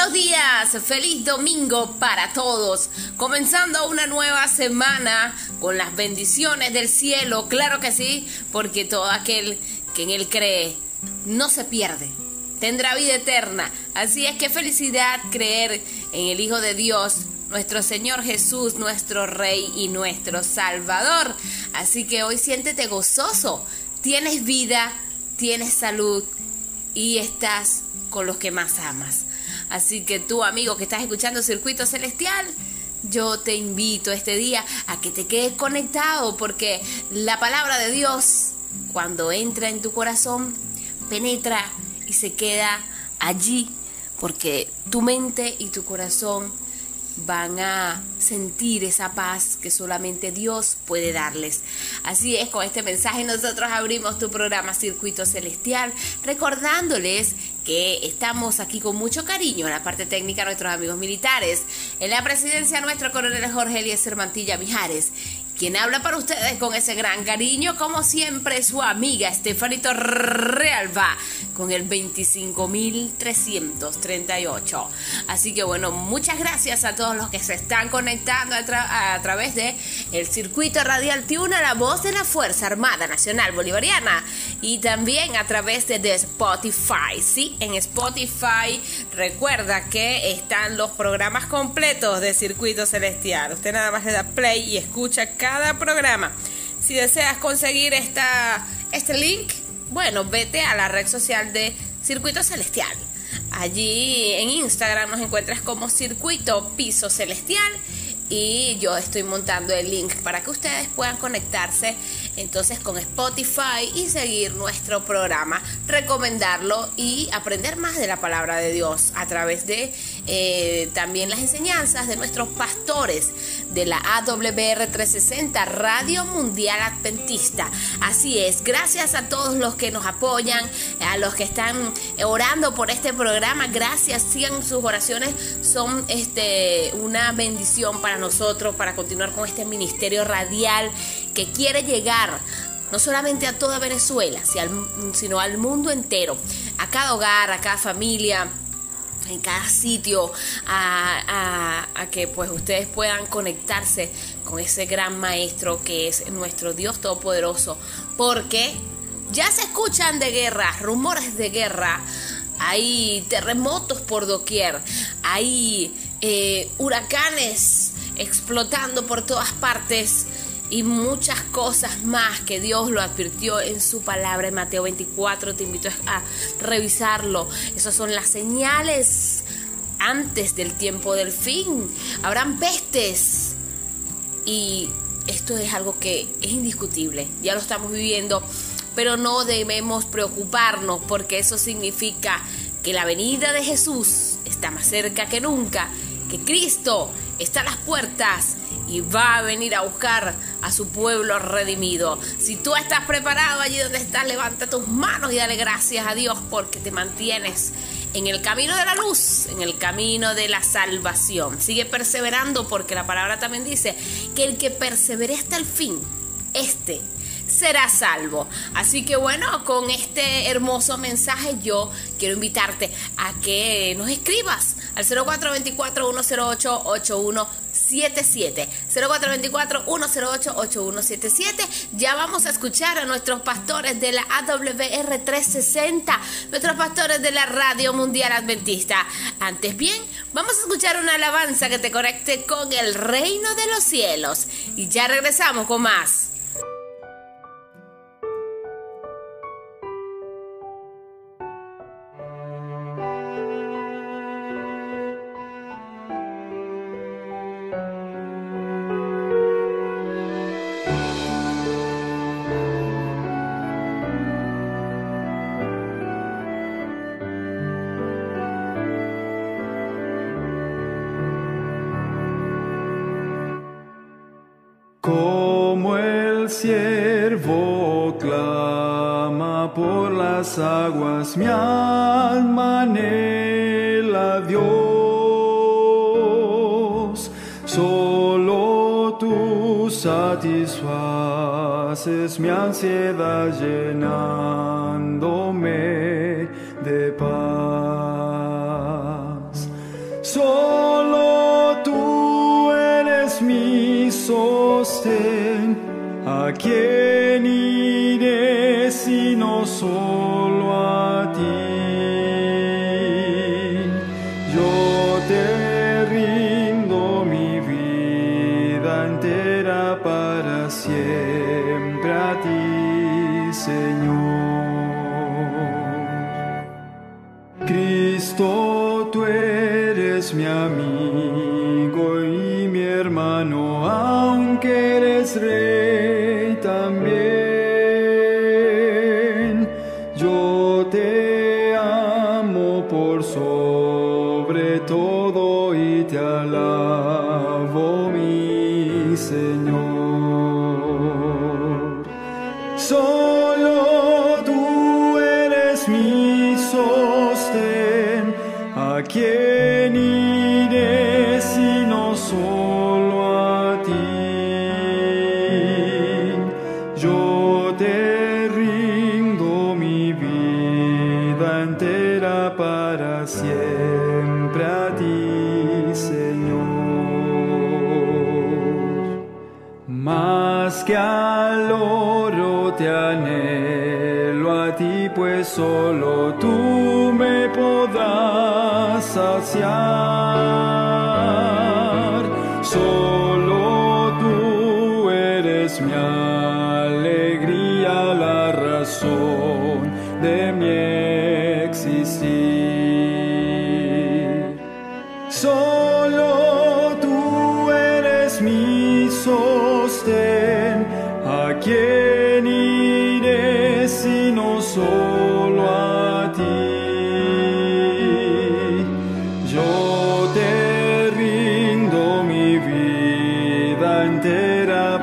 buenos días, feliz domingo para todos. Comenzando una nueva semana con las bendiciones del cielo, claro que sí, porque todo aquel que en él cree no se pierde, tendrá vida eterna. Así es que felicidad creer en el Hijo de Dios, nuestro Señor Jesús, nuestro Rey y nuestro Salvador. Así que hoy siéntete gozoso, tienes vida, tienes salud y estás con los que más amas. Así que tú, amigo que estás escuchando Circuito Celestial, yo te invito este día a que te quedes conectado porque la palabra de Dios, cuando entra en tu corazón, penetra y se queda allí porque tu mente y tu corazón van a sentir esa paz que solamente Dios puede darles. Así es, con este mensaje nosotros abrimos tu programa Circuito Celestial, recordándoles que estamos aquí con mucho cariño en la parte técnica nuestros amigos militares, en la presidencia nuestro coronel Jorge Eliezer Mantilla Mijares quien habla para ustedes con ese gran cariño, como siempre, su amiga Estefanito Realba, con el 25.338. Así que bueno, muchas gracias a todos los que se están conectando a, través de el circuito radial Tiuna, la voz de la Fuerza Armada Nacional Bolivariana, y también a través de, de Spotify. Sí, en Spotify recuerda que están los programas completos de Circuito Celestial. Usted nada más le da play y escucha cada programa. Si deseas conseguir esta, este link, bueno, vete a la red social de Circuito Celestial. Allí en Instagram nos encuentras como Circuito Piso Celestial y yo estoy montando el link para que ustedes puedan conectarse entonces con Spotify y seguir nuestro programa, recomendarlo y aprender más de la palabra de Dios a través de eh, también las enseñanzas de nuestros pastores de la AWR 360 Radio Mundial Adventista. Así es, gracias a todos los que nos apoyan, a los que están orando por este programa, gracias, sigan sus oraciones, son este, una bendición para nosotros para continuar con este ministerio radial que quiere llegar no solamente a toda Venezuela, sino al mundo entero, a cada hogar, a cada familia, en cada sitio, a, que pues ustedes puedan conectarse con ese gran maestro que es nuestro Dios Todopoderoso, porque ya se escuchan de guerra, rumores de guerra, hay terremotos por doquier, hay eh, huracanes explotando por todas partes y muchas cosas más que Dios lo advirtió en su palabra en Mateo 24. Te invito a revisarlo. Esas son las señales antes del tiempo del fin. Habrán pestes. Y esto es algo que es indiscutible. Ya lo estamos viviendo. Pero no debemos preocuparnos porque eso significa que la venida de Jesús está más cerca que nunca. Que Cristo está a las puertas y va a venir a buscar a su pueblo redimido. Si tú estás preparado allí donde estás, levanta tus manos y dale gracias a Dios porque te mantienes en el camino de la luz, en el camino de la salvación. Sigue perseverando porque la palabra también dice que el que persevere hasta el fin, este será salvo. Así que bueno, con este hermoso mensaje yo quiero invitarte a que nos escribas al 0424-108-8177. 0424-108-8177. Ya vamos a escuchar a nuestros pastores de la AWR 360, nuestros pastores de la Radio Mundial Adventista. Antes bien, vamos a escuchar una alabanza que te conecte con el reino de los cielos. Y ya regresamos con más.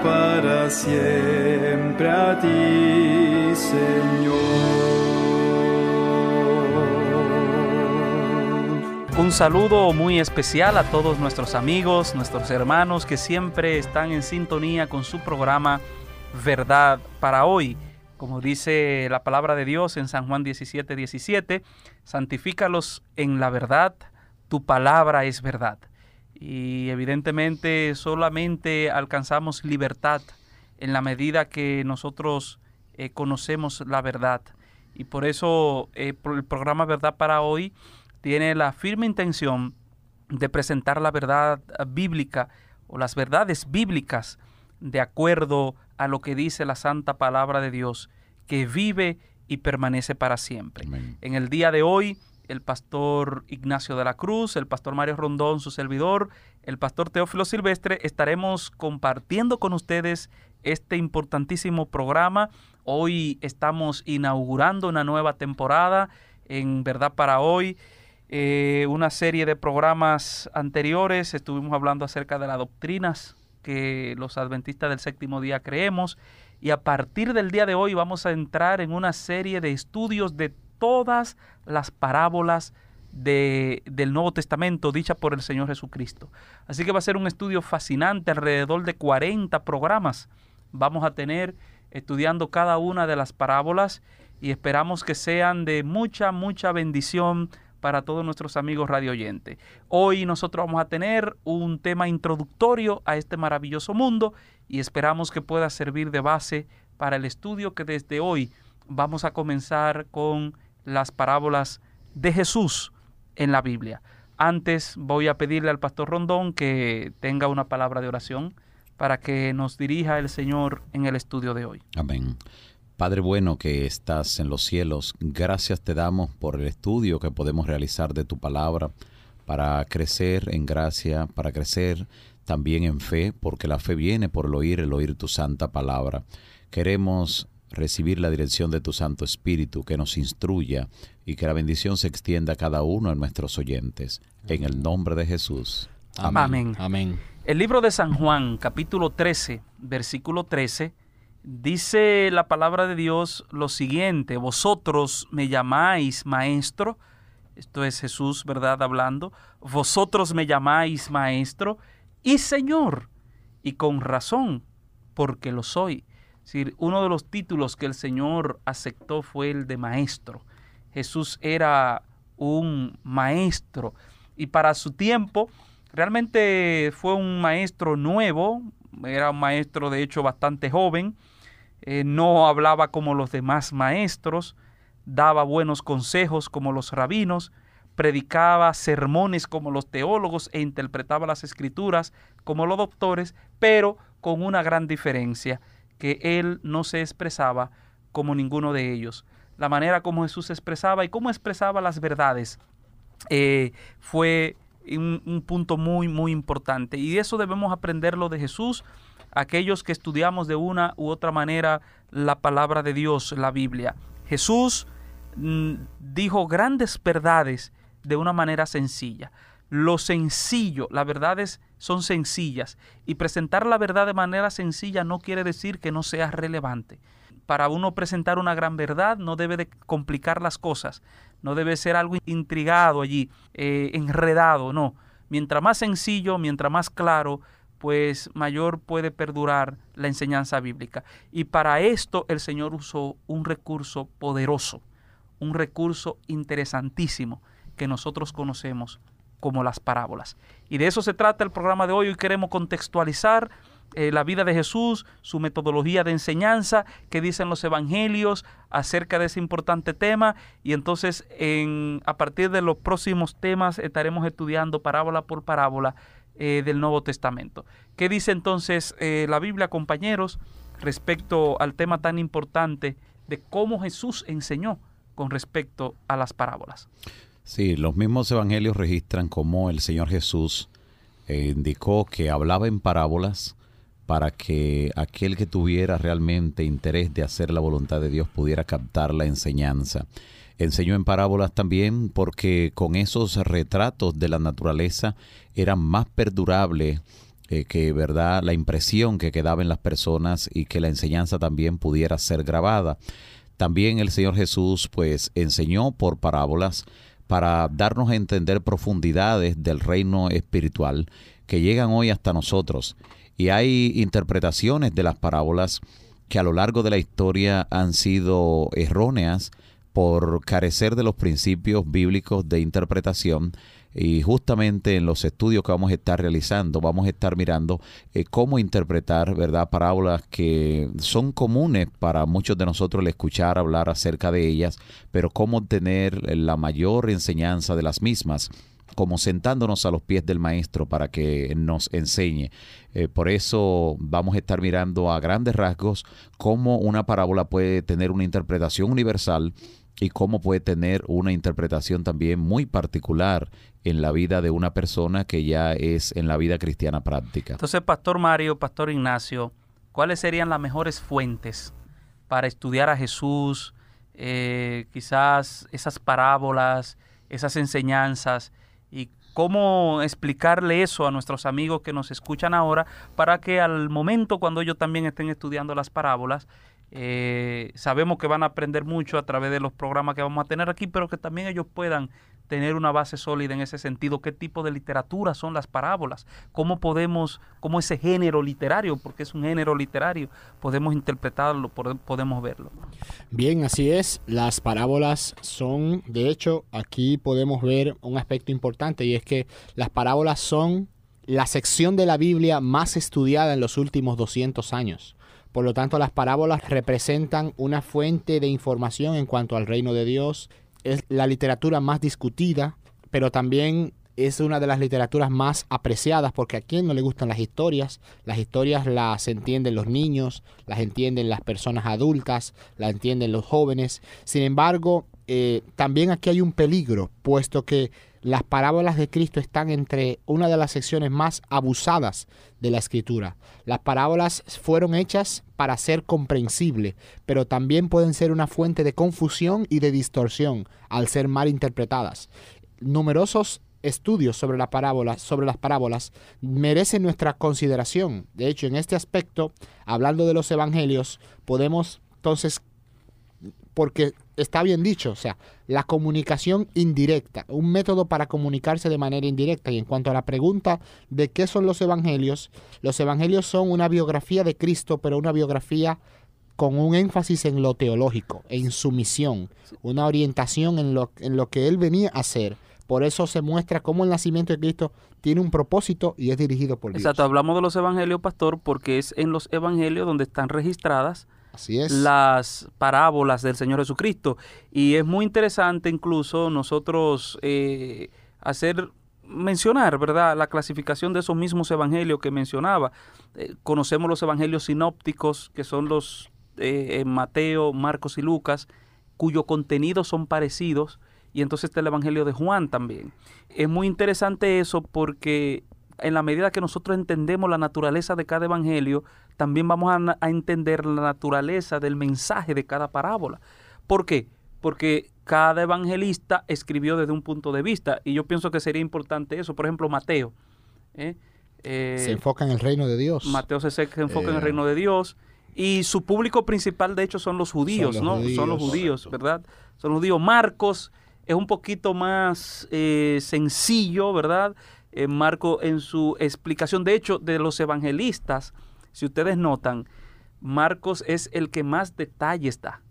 Para siempre a ti, Señor. Un saludo muy especial a todos nuestros amigos, nuestros hermanos que siempre están en sintonía con su programa Verdad para hoy. Como dice la palabra de Dios en San Juan 17, 17, santifícalos en la verdad, tu palabra es verdad. Y evidentemente solamente alcanzamos libertad en la medida que nosotros eh, conocemos la verdad. Y por eso eh, el programa Verdad para hoy tiene la firme intención de presentar la verdad bíblica o las verdades bíblicas de acuerdo a lo que dice la santa palabra de Dios, que vive y permanece para siempre. Amén. En el día de hoy, el pastor Ignacio de la Cruz, el pastor Mario Rondón, su servidor, el pastor Teófilo Silvestre, estaremos compartiendo con ustedes este importantísimo programa. Hoy estamos inaugurando una nueva temporada en Verdad para Hoy. Eh, una serie de programas anteriores estuvimos hablando acerca de las doctrinas que los adventistas del séptimo día creemos y a partir del día de hoy vamos a entrar en una serie de estudios de todas las parábolas de, del Nuevo Testamento dichas por el Señor Jesucristo. Así que va a ser un estudio fascinante, alrededor de 40 programas vamos a tener estudiando cada una de las parábolas y esperamos que sean de mucha, mucha bendición para todos nuestros amigos radio oyentes. Hoy nosotros vamos a tener un tema introductorio a este maravilloso mundo y esperamos que pueda servir de base para el estudio que desde hoy vamos a comenzar con las parábolas de Jesús en la Biblia. Antes voy a pedirle al pastor Rondón que tenga una palabra de oración para que nos dirija el Señor en el estudio de hoy. Amén. Padre bueno que estás en los cielos, gracias te damos por el estudio que podemos realizar de tu palabra para crecer en gracia, para crecer también en fe, porque la fe viene por el oír, el oír tu santa palabra. Queremos recibir la dirección de tu Santo Espíritu que nos instruya y que la bendición se extienda a cada uno de nuestros oyentes. En el nombre de Jesús. Amén. Amén. El libro de San Juan, capítulo 13, versículo 13, dice la palabra de Dios lo siguiente, vosotros me llamáis maestro, esto es Jesús, ¿verdad? Hablando, vosotros me llamáis maestro y Señor, y con razón, porque lo soy. Uno de los títulos que el Señor aceptó fue el de maestro. Jesús era un maestro. Y para su tiempo realmente fue un maestro nuevo, era un maestro de hecho bastante joven, eh, no hablaba como los demás maestros, daba buenos consejos como los rabinos, predicaba sermones como los teólogos e interpretaba las escrituras como los doctores, pero con una gran diferencia, que él no se expresaba como ninguno de ellos. La manera como Jesús se expresaba y cómo expresaba las verdades eh, fue un, un, punto muy, muy importante. Y eso debemos aprenderlo de Jesús, aquellos que estudiamos de una u otra manera la palabra de Dios, la Biblia. Jesús mm, dijo grandes verdades de una manera sencilla. Lo sencillo, las verdades son sencillas y presentar la verdad de manera sencilla no quiere decir que no sea relevante. Para uno presentar una gran verdad no debe de complicar las cosas, no debe ser algo intrigado allí, eh, enredado, no. Mientras más sencillo, mientras más claro, pues mayor puede perdurar la enseñanza bíblica. Y para esto el Señor usó un recurso poderoso, un recurso interesantísimo que nosotros conocemos como las parábolas. Y de eso se trata el programa de hoy. Hoy queremos contextualizar eh, la vida de Jesús, su metodología de enseñanza, qué dicen los evangelios acerca de ese importante tema. Y entonces en, a partir de los próximos temas estaremos estudiando parábola por parábola eh, del Nuevo Testamento. ¿Qué dice entonces eh, la Biblia, compañeros, respecto al tema tan importante de cómo Jesús enseñó con respecto a las parábolas? Sí, los mismos evangelios registran cómo el Señor Jesús eh, indicó que hablaba en parábolas para que aquel que tuviera realmente interés de hacer la voluntad de Dios pudiera captar la enseñanza. Enseñó en parábolas también porque con esos retratos de la naturaleza era más perdurable eh, que verdad la impresión que quedaba en las personas y que la enseñanza también pudiera ser grabada. También el Señor Jesús pues enseñó por parábolas para darnos a entender profundidades del reino espiritual que llegan hoy hasta nosotros. Y hay interpretaciones de las parábolas que a lo largo de la historia han sido erróneas por carecer de los principios bíblicos de interpretación y justamente en los estudios que vamos a estar realizando, vamos a estar mirando eh, cómo interpretar, ¿verdad?, parábolas que son comunes para muchos de nosotros el escuchar hablar acerca de ellas, pero cómo tener la mayor enseñanza de las mismas como sentándonos a los pies del maestro para que nos enseñe. Eh, por eso vamos a estar mirando a grandes rasgos cómo una parábola puede tener una interpretación universal y cómo puede tener una interpretación también muy particular en la vida de una persona que ya es en la vida cristiana práctica. Entonces, Pastor Mario, Pastor Ignacio, ¿cuáles serían las mejores fuentes para estudiar a Jesús? Eh, quizás esas parábolas, esas enseñanzas y cómo explicarle eso a nuestros amigos que nos escuchan ahora para que al momento cuando ellos también estén estudiando las parábolas, eh, sabemos que van a aprender mucho a través de los programas que vamos a tener aquí, pero que también ellos puedan tener una base sólida en ese sentido. ¿Qué tipo de literatura son las parábolas? ¿Cómo podemos, cómo ese género literario, porque es un género literario, podemos interpretarlo, podemos verlo? Bien, así es. Las parábolas son, de hecho, aquí podemos ver un aspecto importante y es que las parábolas son la sección de la Biblia más estudiada en los últimos 200 años. Por lo tanto, las parábolas representan una fuente de información en cuanto al reino de Dios. Es la literatura más discutida, pero también es una de las literaturas más apreciadas porque a quien no le gustan las historias. Las historias las entienden los niños, las entienden las personas adultas, las entienden los jóvenes. Sin embargo, eh, también aquí hay un peligro, puesto que las parábolas de Cristo están entre una de las secciones más abusadas de la escritura. Las parábolas fueron hechas para ser comprensible, pero también pueden ser una fuente de confusión y de distorsión al ser mal interpretadas. Numerosos estudios sobre, la parábola, sobre las parábolas merecen nuestra consideración. De hecho, en este aspecto, hablando de los evangelios, podemos entonces porque está bien dicho, o sea, la comunicación indirecta, un método para comunicarse de manera indirecta. Y en cuanto a la pregunta de qué son los evangelios, los evangelios son una biografía de Cristo, pero una biografía con un énfasis en lo teológico, en su misión, una orientación en lo, en lo que él venía a hacer Por eso se muestra cómo el nacimiento de Cristo tiene un propósito y es dirigido por Dios. Exacto, hablamos de los evangelios, pastor, porque es en los evangelios donde están registradas Las parábolas del Señor Jesucristo. Y es muy interesante incluso nosotros eh, hacer mencionar, ¿verdad?, la clasificación de esos mismos evangelios que mencionaba. Eh, conocemos los evangelios sinópticos, que son los eh, Mateo, Marcos y Lucas, cuyo contenido son parecidos, y entonces está el evangelio de Juan también. Es muy interesante eso porque en la medida que nosotros entendemos la naturaleza de cada evangelio, también vamos a, entender la naturaleza del mensaje de cada parábola. ¿Por qué? Porque cada evangelista escribió desde un punto de vista y yo pienso que sería importante eso. Por ejemplo, Mateo. ¿eh? Eh, se enfoca en el reino de Dios. Mateo se, se enfoca en el Eh. reino de Dios y su público principal de hecho son los judíos, los ¿no? Son los judíos. judíos, ¿verdad? Son los judíos. Marcos es un poquito más eh, sencillo, ¿verdad? Marco en su explicación, de hecho, de los evangelistas, si ustedes notan, Marcos es el que más detalles da.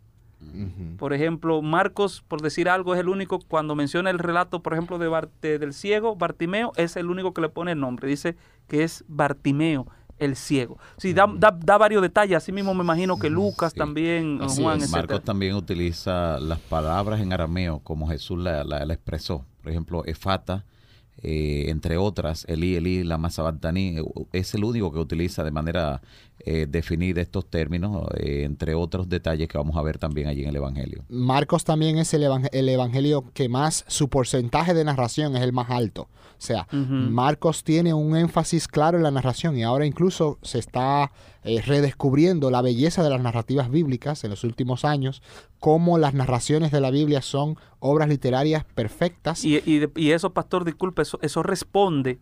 Ujú. Por ejemplo, Marcos, por decir algo, es el único, cuando menciona el relato, por ejemplo, de Bar- de- del ciego, Bartimeo, es el único que le pone el nombre. Dice que es Bartimeo, el ciego. Sí, da, da- da varios detalles. Así mismo me imagino que Lucas Sí. también, Así Juan, es. Marcos también utiliza las palabras en arameo como Jesús la, la- la expresó. Por ejemplo, efata, eh, entre otras, Elí, Elí, lama sabachthani, eh, es el único que utiliza de manera eh, definida estos términos, eh, entre otros detalles que vamos a ver también allí en el Evangelio. Marcos también es el, evang- el evangelio que más, su porcentaje de narración es el más alto. O sea. Marcos tiene un énfasis claro en la narración y ahora incluso se está eh, redescubriendo la belleza de las narrativas bíblicas en los últimos años, cómo las narraciones de la Biblia son obras literarias perfectas. Y, y, de- y eso, pastor, disculpe, eso, eso responde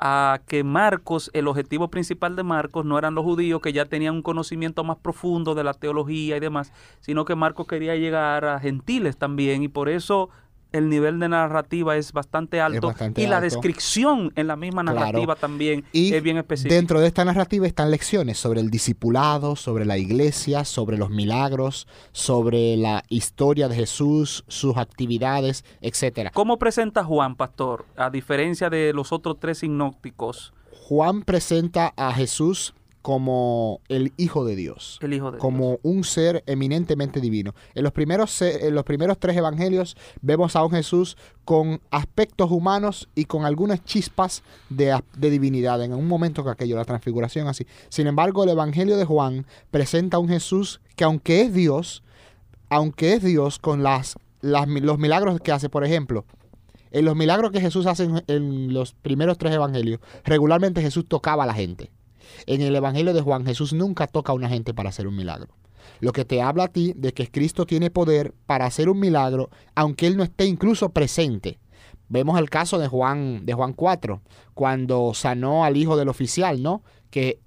a que Marcos, el objetivo principal de Marcos no eran los judíos que ya tenían un conocimiento más profundo de la teología y demás, sino que Marcos quería llegar a gentiles también y por eso el nivel de narrativa es bastante alto bastante y la descripción en la misma Claro. narrativa también Y es bien específica. dentro de esta narrativa están lecciones sobre el discipulado, sobre la iglesia, sobre los milagros, sobre la historia de Jesús, sus actividades, etcétera. ¿Cómo presenta Juan, pastor, a diferencia de los otros tres sinópticos, Juan presenta a Jesús como el Hijo de Dios. el Hijo de como Dios? un ser eminentemente divino. En los primeros en los primeros tres evangelios vemos a un Jesús con aspectos humanos y con algunas chispas de, de divinidad en un momento que aquello, la transfiguración así. Sin embargo, el evangelio de Juan presenta a un Jesús que aunque es Dios, aunque es Dios con las, los milagros que hace, por ejemplo, en los milagros que Jesús hace en, en los primeros tres evangelios, regularmente Jesús tocaba a la gente. En el Evangelio de Juan, Jesús nunca toca a una gente para hacer un milagro. Lo que te habla a ti de que Cristo tiene poder para hacer un milagro, aunque Él no esté incluso presente. Vemos el caso de Juan, de Juan 4, cuando sanó al hijo del oficial, ¿no? Que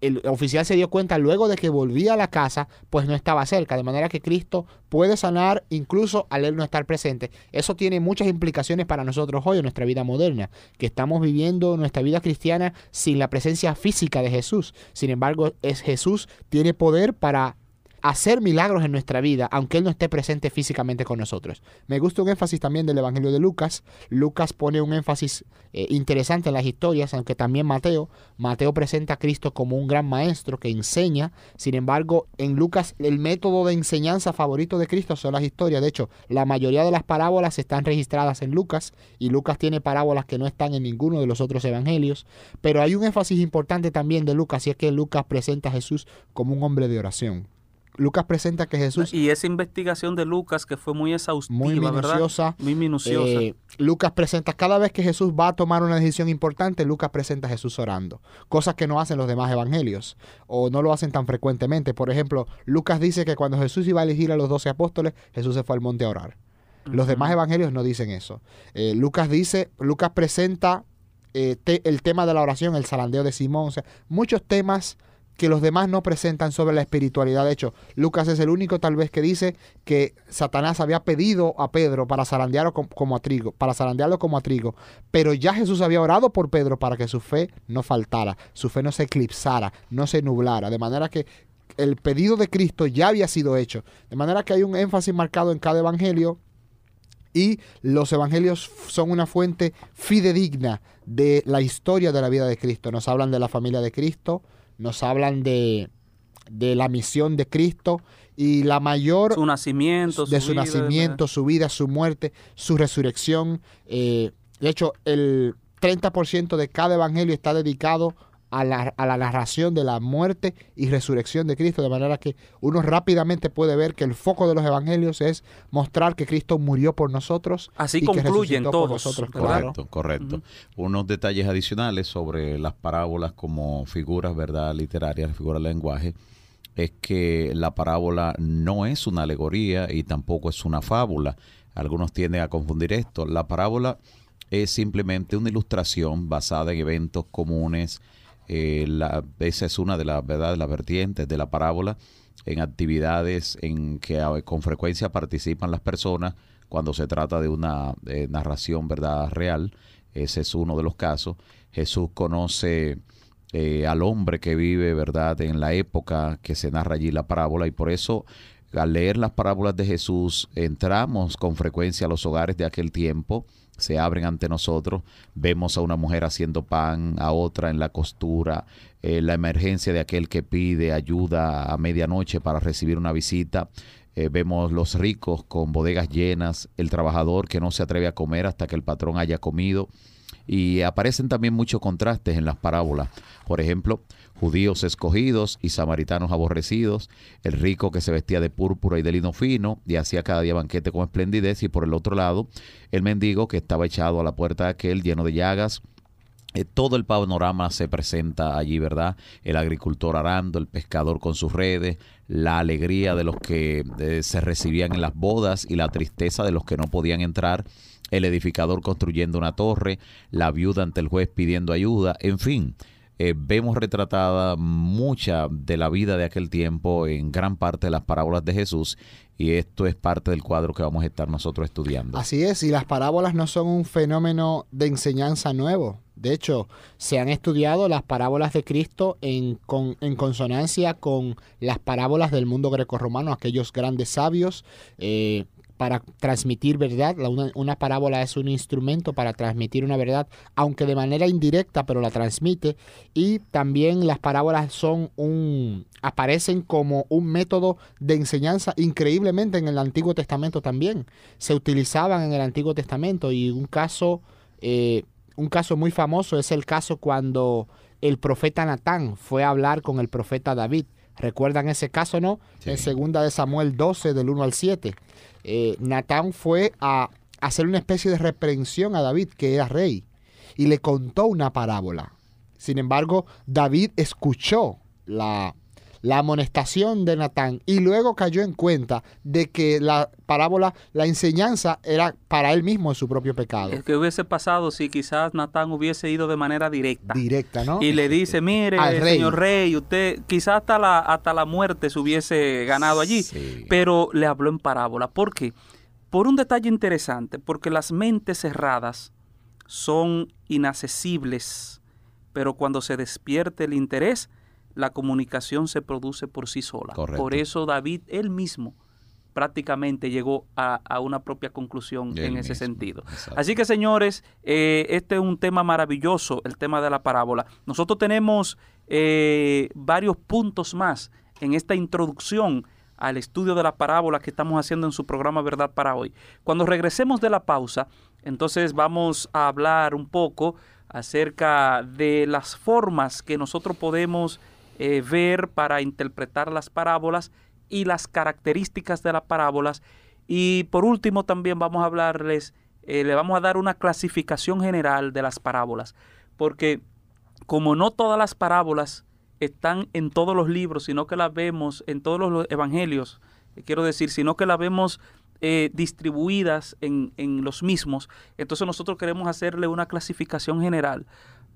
el oficial se dio cuenta luego de que volvía a la casa, pues no estaba cerca. De manera que Cristo puede sanar incluso al él no estar presente. Eso tiene muchas implicaciones para nosotros hoy en nuestra vida moderna, que estamos viviendo nuestra vida cristiana sin la presencia física de Jesús. Sin embargo, es Jesús tiene poder para hacer milagros en nuestra vida, aunque Él no esté presente físicamente con nosotros. Me gusta un énfasis también del Evangelio de Lucas. Lucas pone un énfasis eh, interesante en las historias, aunque también Mateo. Mateo presenta a Cristo como un gran maestro que enseña. Sin embargo, en Lucas el método de enseñanza favorito de Cristo son las historias. De hecho, la mayoría de las parábolas están registradas en Lucas y Lucas tiene parábolas que no están en ninguno de los otros evangelios. Pero hay un énfasis importante también de Lucas y es que Lucas presenta a Jesús como un hombre de oración. Lucas presenta que Jesús Y esa investigación de Lucas que fue muy exhaustiva, muy ¿verdad? minuciosa. Muy minuciosa. eh, Lucas presenta, cada vez que Jesús va a tomar una decisión importante, Lucas presenta a Jesús orando. Cosas que no hacen los demás evangelios o no lo hacen tan frecuentemente. Por ejemplo, Lucas dice que cuando Jesús iba a elegir a los doce apóstoles, Jesús se fue al monte a orar. Los demás evangelios no dicen eso. Eh, Lucas dice, Lucas presenta eh, te- el tema de la oración, el zalandeo de Simón, o sea, muchos temas que los demás no presentan sobre la espiritualidad. De hecho, Lucas es el único tal vez que dice que Satanás había pedido a Pedro para zarandearlo com- como a trigo, para zarandearlo como a trigo, pero ya Jesús había orado por Pedro para que su fe no faltara, su fe no se eclipsara, no se nublara, de manera que el pedido de Cristo ya había sido hecho. De manera que hay un énfasis marcado en cada evangelio Y los evangelios son una fuente fidedigna de la historia de la vida de Cristo. Nos hablan de la familia de Cristo, nos hablan de, de la misión de Cristo y la mayor Su nacimiento, de su su vida, nacimiento, su vida, su muerte, su resurrección. Eh, de hecho, el 30% de cada evangelio está dedicado a la, a la narración de la muerte y resurrección de Cristo, de manera que uno rápidamente puede ver que el foco de los evangelios es mostrar que Cristo murió por nosotros. Así y que concluyen por todos, nosotros, ¿verdad? claro. Correcto, correcto. Unos detalles adicionales sobre las parábolas como figuras, ¿verdad? Literarias, figuras de lenguaje, es que la parábola no es una alegoría y tampoco es una fábula. Algunos tienden a confundir esto. La parábola es simplemente una ilustración basada en eventos comunes. Eh, la- esa es una de las verdad, las vertientes de la parábola en actividades en que a- con frecuencia participan las personas cuando se trata de una eh, narración verdad real. Ese es uno de los casos. Jesús conoce eh, al hombre que vive verdad en la época que se narra allí la parábola y por eso al leer las parábolas de Jesús entramos con frecuencia a los hogares de aquel tiempo se abren ante nosotros, vemos a una mujer haciendo pan, a otra en la costura, eh, la emergencia de aquel que pide ayuda a medianoche para recibir una visita, eh, vemos los ricos con bodegas llenas, el trabajador que no se atreve a comer hasta que el patrón haya comido, y aparecen también muchos contrastes en las parábolas. Por ejemplo, judíos escogidos y samaritanos aborrecidos, el rico que se vestía de púrpura y de lino fino y hacía cada día banquete con esplendidez, y por el otro lado, el mendigo que estaba echado a la puerta de aquel lleno de llagas, eh, todo el panorama se presenta allí, ¿verdad? El agricultor arando, el pescador con sus redes, la alegría de los que eh, se recibían en las bodas y la tristeza de los que no podían entrar, el edificador construyendo una torre, la viuda ante el juez pidiendo ayuda, en fin. eh, vemos retratada mucha de la vida de aquel tiempo en gran parte de las parábolas de Jesús y esto es parte del cuadro que vamos a estar nosotros estudiando. Así es, y las parábolas no son un fenómeno de enseñanza nuevo. De hecho, se han estudiado las parábolas de Cristo en, con- en consonancia con las parábolas del mundo grecorromano, aquellos grandes sabios, eh, para transmitir verdad. La- una, una parábola es un instrumento para transmitir una verdad, aunque de manera indirecta, pero la transmite. Y también las parábolas son un aparecen como un método de enseñanza increíblemente en el Antiguo Testamento también. Se utilizaban en el Antiguo Testamento y un caso eh, un caso muy famoso es el caso cuando el profeta Natán fue a hablar con el profeta David. ¿Recuerdan ese caso, no? Sí. En segunda de Samuel 12, del 1 al 7. Eh, Natán fue a hacer una especie de reprensión a David, que era rey, y le contó una parábola. Sin embargo, David escuchó la, la amonestación de Natán y luego cayó en cuenta de que la parábola, la enseñanza era para él mismo en su propio pecado. Que hubiese pasado si quizás Natán hubiese ido de manera directa. Directa, ¿no? Y le dice, mire, Al rey. señor rey, usted quizás hasta la, hasta la muerte se hubiese ganado allí, Sí. pero le habló en parábola. ¿Por qué? Por un detalle interesante, porque las mentes cerradas son inaccesibles, pero cuando se despierte el interés, la comunicación se produce por sí sola. Correcto. Por eso David él mismo prácticamente llegó a, a una propia conclusión Él en ese mismo, sentido. exacto. Así que señores, eh, este es un tema maravilloso, el tema de la parábola. Nosotros tenemos eh, varios puntos más en esta introducción al estudio de la parábola que estamos haciendo en su programa Verdad para hoy. Cuando regresemos de la pausa, entonces vamos a hablar un poco acerca de las formas que nosotros podemos eh, ver para interpretar las parábolas y las características de las parábolas. Y por último también vamos a hablarles, eh, le vamos a dar una clasificación general de las parábolas, porque como no todas las parábolas están en todos los libros, sino que las vemos en todos los evangelios, eh, quiero decir, sino que las vemos distribuidas en, en los mismos, entonces nosotros queremos hacerle una clasificación general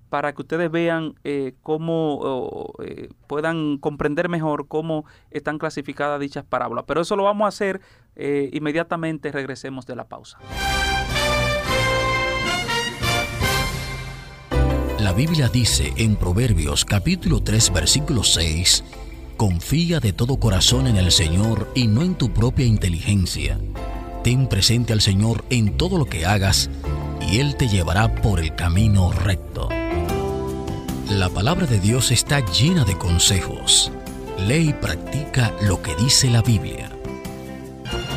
para que ustedes vean eh, cómo eh, puedan comprender mejor cómo están clasificadas dichas parábolas. Pero eso lo vamos a hacer eh, inmediatamente regresemos de la pausa. La Biblia dice en Proverbios capítulo 3 versículo 6, Confía de todo corazón en el Señor y no en tu propia inteligencia. Ten presente al Señor en todo lo que hagas y Él te llevará por el camino recto. La palabra de Dios está llena de consejos. Lee y practica lo que dice la Biblia.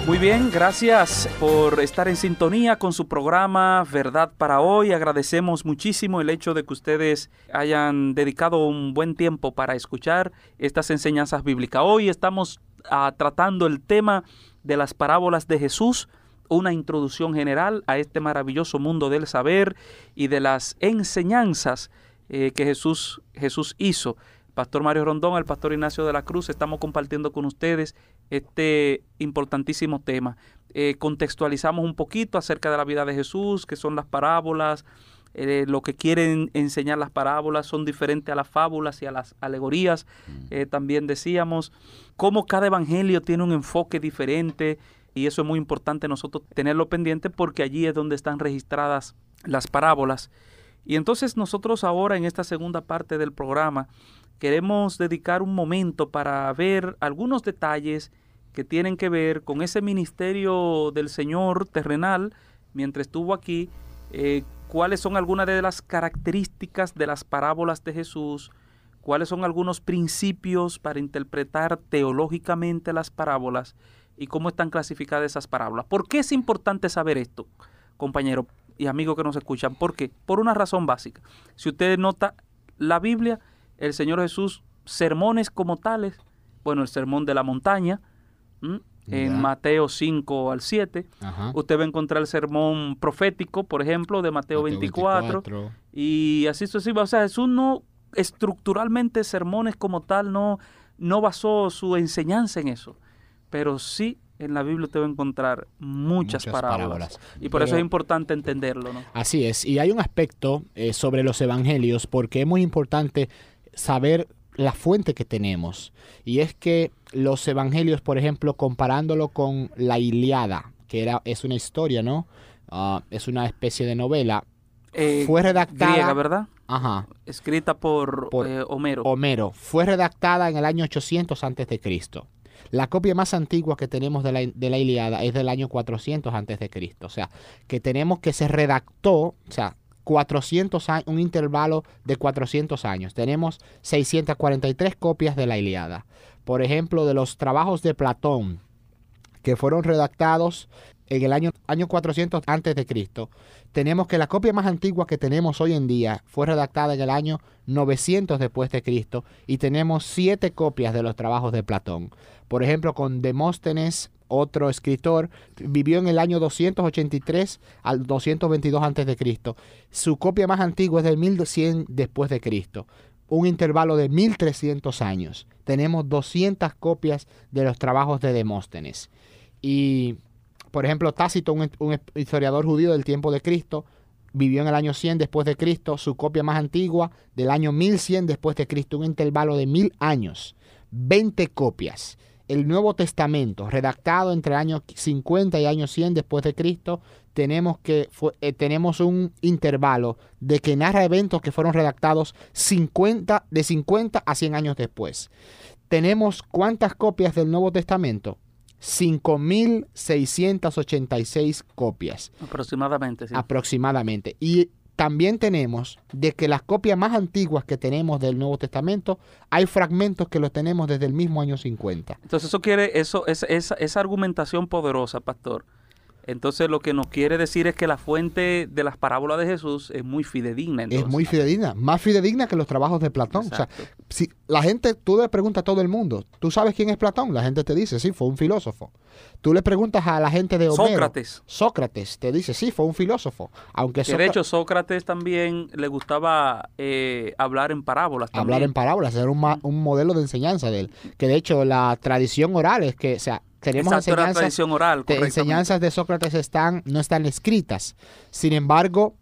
Muy bien, gracias por estar en sintonía con su programa Verdad para hoy. Agradecemos muchísimo el hecho de que ustedes hayan dedicado un buen tiempo para escuchar estas enseñanzas bíblicas. Hoy estamos ah, tratando el tema de las parábolas de Jesús, una introducción general a este maravilloso mundo del saber y de las enseñanzas eh, que Jesús, Jesús hizo. Pastor Mario Rondón, el Pastor Ignacio de la Cruz, estamos compartiendo con ustedes este importantísimo tema. Eh, contextualizamos un poquito acerca de la vida de Jesús, que son las parábolas, eh, lo que quieren enseñar las parábolas son diferentes a las fábulas y a las alegorías. Eh, también decíamos cómo cada evangelio tiene un enfoque diferente y eso es muy importante nosotros tenerlo pendiente porque allí es donde están registradas las parábolas. Y entonces nosotros ahora en esta segunda parte del programa queremos dedicar un momento para ver algunos detalles que tienen que ver con ese ministerio del Señor terrenal mientras estuvo aquí, eh, cuáles son algunas de las características de las parábolas de Jesús, cuáles son algunos principios para interpretar teológicamente las parábolas y cómo están clasificadas esas parábolas. ¿Por qué es importante saber esto, compañero y amigo que nos escuchan? ¿Por qué? Por una razón básica. Si usted nota, la Biblia el Señor Jesús sermones como tales, bueno, el sermón de la montaña, en Mateo 5 al 7, usted va a encontrar el sermón profético, por ejemplo, de Mateo, 24, y así sucesivamente. O sea, Jesús no, estructuralmente sermones como tal, no, no basó su enseñanza en eso, pero sí en la Biblia usted va a encontrar muchas, parábolas. Y por eso es importante entenderlo. ¿no? Así es. Y hay un aspecto eh, sobre los evangelios, porque es muy importante saber la fuente que tenemos. Y es que los evangelios, por ejemplo, comparándolo con la Iliada, que era, es una historia, ¿no? Ah, es una especie de novela. Eh, fue redactada. Griega, ¿verdad? Ajá. Escrita por, eh, Homero. Homero. Fue redactada en el año 800 antes de Cristo. La copia más antigua que tenemos de la, de Iliada es del año 400 antes de Cristo. O sea, que tenemos que se redactó, o sea, 400 años, un intervalo de 400 años. Tenemos 643 copias de la Iliada. Por ejemplo, de los trabajos de Platón, que fueron redactados en el año, año 400 antes de Cristo, tenemos que la copia más antigua que tenemos hoy en día fue redactada en el año 900 después de Cristo y tenemos siete copias de los trabajos de Platón. Por ejemplo, con Demóstenes, otro escritor, vivió en el año 283 al 222 antes de Cristo. Su copia más antigua es del 1100 después de Cristo. Un intervalo de 1300 años. Tenemos 200 copias de los trabajos de Demóstenes. Y, por ejemplo, Tácito, un, historiador judío del tiempo de Cristo, vivió en el año 100 después de Cristo, su copia más antigua del año 1100 después de Cristo, un intervalo de mil años, 20 copias el Nuevo Testamento, redactado entre el año 50 y año 100 después de Cristo, tenemos, que, eh, tenemos un intervalo de que narra eventos que fueron redactados 50, de 50 a 100 años después. Tenemos cuántas copias del Nuevo Testamento? 5.686 copias. Aproximadamente, sí. Aproximadamente. Y también tenemos de que las copias más antiguas que tenemos del Nuevo Testamento, hay fragmentos que los tenemos desde el mismo año 50. Entonces eso quiere, eso, es, esa, esa argumentación poderosa, pastor, entonces lo que nos quiere decir es que la fuente de las parábolas de Jesús es muy fidedigna. Es muy fidedigna, más fidedigna que los trabajos de Platón. O sea, si la gente, tú le preguntas a todo el mundo, ¿tú sabes quién es Platón? La gente te dice, sí, fue un filósofo. Tú le preguntas a la gente de Homero. Sócrates. Sócrates te dice, sí, fue un filósofo. Aunque de hecho Sócrates también le gustaba eh, hablar en parábolas. Hablar en parábolas, era un, un modelo de enseñanza de él. Que de hecho la tradición oral es que, o sea, tenemos enseñanzas, oral, de enseñanzas de Sócrates están, no están escritas. Sin embargo,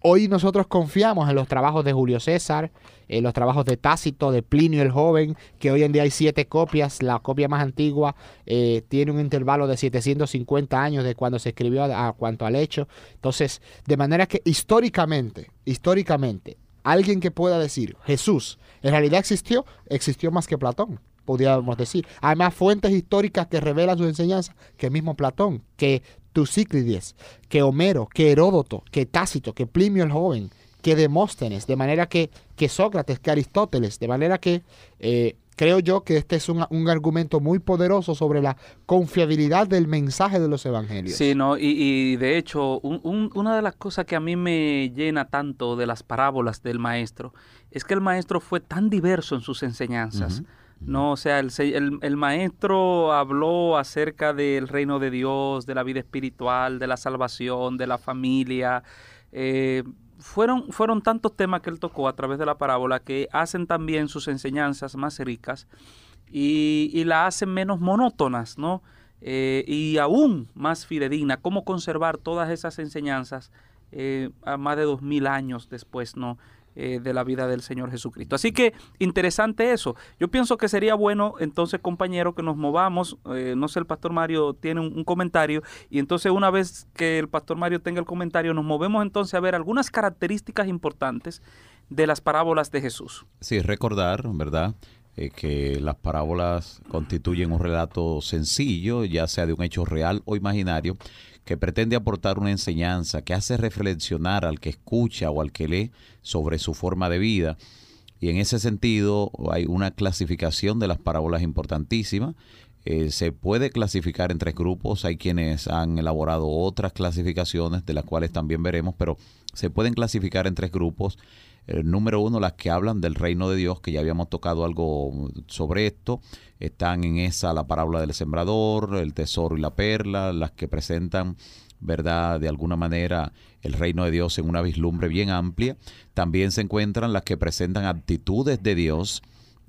hoy nosotros confiamos en los trabajos de Julio César, en los trabajos de Tácito, de Plinio el Joven, que hoy en día hay siete copias. La copia más antigua eh, tiene un intervalo de 750 años de cuando se escribió a, a cuanto al hecho. Entonces, de manera que históricamente, históricamente, alguien que pueda decir Jesús en realidad existió, existió más que Platón podríamos decir. Hay más fuentes históricas que revelan su enseñanza que el mismo Platón, que Tucíclides, que Homero, que Heródoto, que Tácito, que Plimio el joven, que Demóstenes, de manera que, que Sócrates, que Aristóteles, de manera que eh, creo yo que este es un, un, argumento muy poderoso sobre la confiabilidad del mensaje de los evangelios. Sí, no, y, y de hecho, un, un, una de las cosas que a mí me llena tanto de las parábolas del maestro es que el maestro fue tan diverso en sus enseñanzas. Uh -huh. No, o sea, el, el, el, maestro habló acerca del reino de Dios, de la vida espiritual, de la salvación, de la familia. Eh, fueron, fueron tantos temas que él tocó a través de la parábola que hacen también sus enseñanzas más ricas y, y la hacen menos monótonas, ¿no? Eh, y aún más fidedigna, cómo conservar todas esas enseñanzas eh, a más de dos mil años después, ¿no? Eh, de la vida del Señor Jesucristo. Así que interesante eso. Yo pienso que sería bueno entonces, compañero, que nos movamos. Eh, no sé, el pastor Mario tiene un, comentario y entonces una vez que el pastor Mario tenga el comentario, nos movemos entonces a ver algunas características importantes de las parábolas de Jesús. Sí, recordar, ¿verdad? Eh, que las parábolas constituyen un relato sencillo, ya sea de un hecho real o imaginario, que pretende aportar una enseñanza que hace reflexionar al que escucha o al que lee sobre su forma de vida. Y en ese sentido hay una clasificación de las parábolas importantísima. Eh, se puede clasificar en tres grupos. Hay quienes han elaborado otras clasificaciones, de las cuales también veremos, pero se pueden clasificar en tres grupos. El número uno, las que hablan del reino de Dios, que ya habíamos tocado algo sobre esto. Están en esa la parábola del sembrador, el tesoro y la perla, las que presentan, ¿verdad? De alguna manera el reino de Dios en una vislumbre bien amplia. También se encuentran las que presentan actitudes de Dios,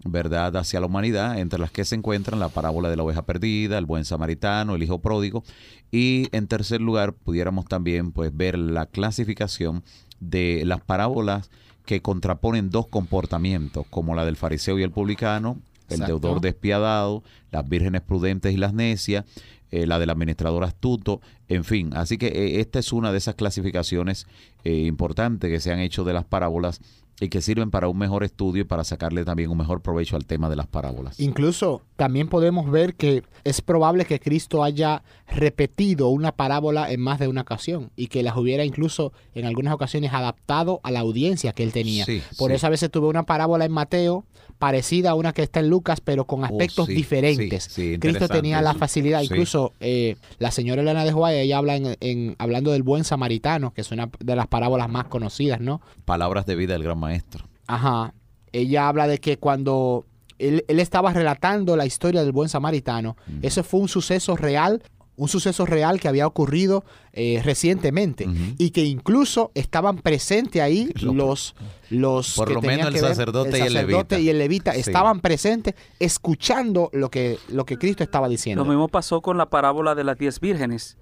¿verdad? Hacia la humanidad, entre las que se encuentran la parábola de la oveja perdida, el buen samaritano, el hijo pródigo. Y en tercer lugar, pudiéramos también pues ver la clasificación de las parábolas que contraponen dos comportamientos, como la del fariseo y el publicano, el Exacto. deudor despiadado, las vírgenes prudentes y las necias, eh, la del administrador astuto, en fin. Así que eh, esta es una de esas clasificaciones eh, importantes que se han hecho de las parábolas y que sirven para un mejor estudio y para sacarle también un mejor provecho al tema de las parábolas. Incluso también podemos ver que es probable que Cristo haya repetido una parábola en más de una ocasión y que las hubiera incluso en algunas ocasiones adaptado a la audiencia que él tenía. Sí, Por sí. eso a veces tuve una parábola en Mateo parecida a una que está en Lucas, pero con aspectos oh, sí, diferentes. Cristo tenía la facilidad, incluso eh, la señora Elena de White, ella habla en, en, hablando del buen samaritano, que es una de las parábolas más conocidas, ¿no? Palabras de vida del gran maestro. Ajá. Ella habla de que cuando él, él estaba relatando la historia del buen samaritano, uh -huh. eso fue un suceso real un suceso real que había ocurrido eh, recientemente uh -huh. y que incluso estaban presentes ahí los los por que lo menos el sacerdote, ver, el sacerdote, y el levita, y el levita sí. estaban presentes escuchando lo que lo que Cristo estaba diciendo lo mismo pasó con la parábola de las diez vírgenes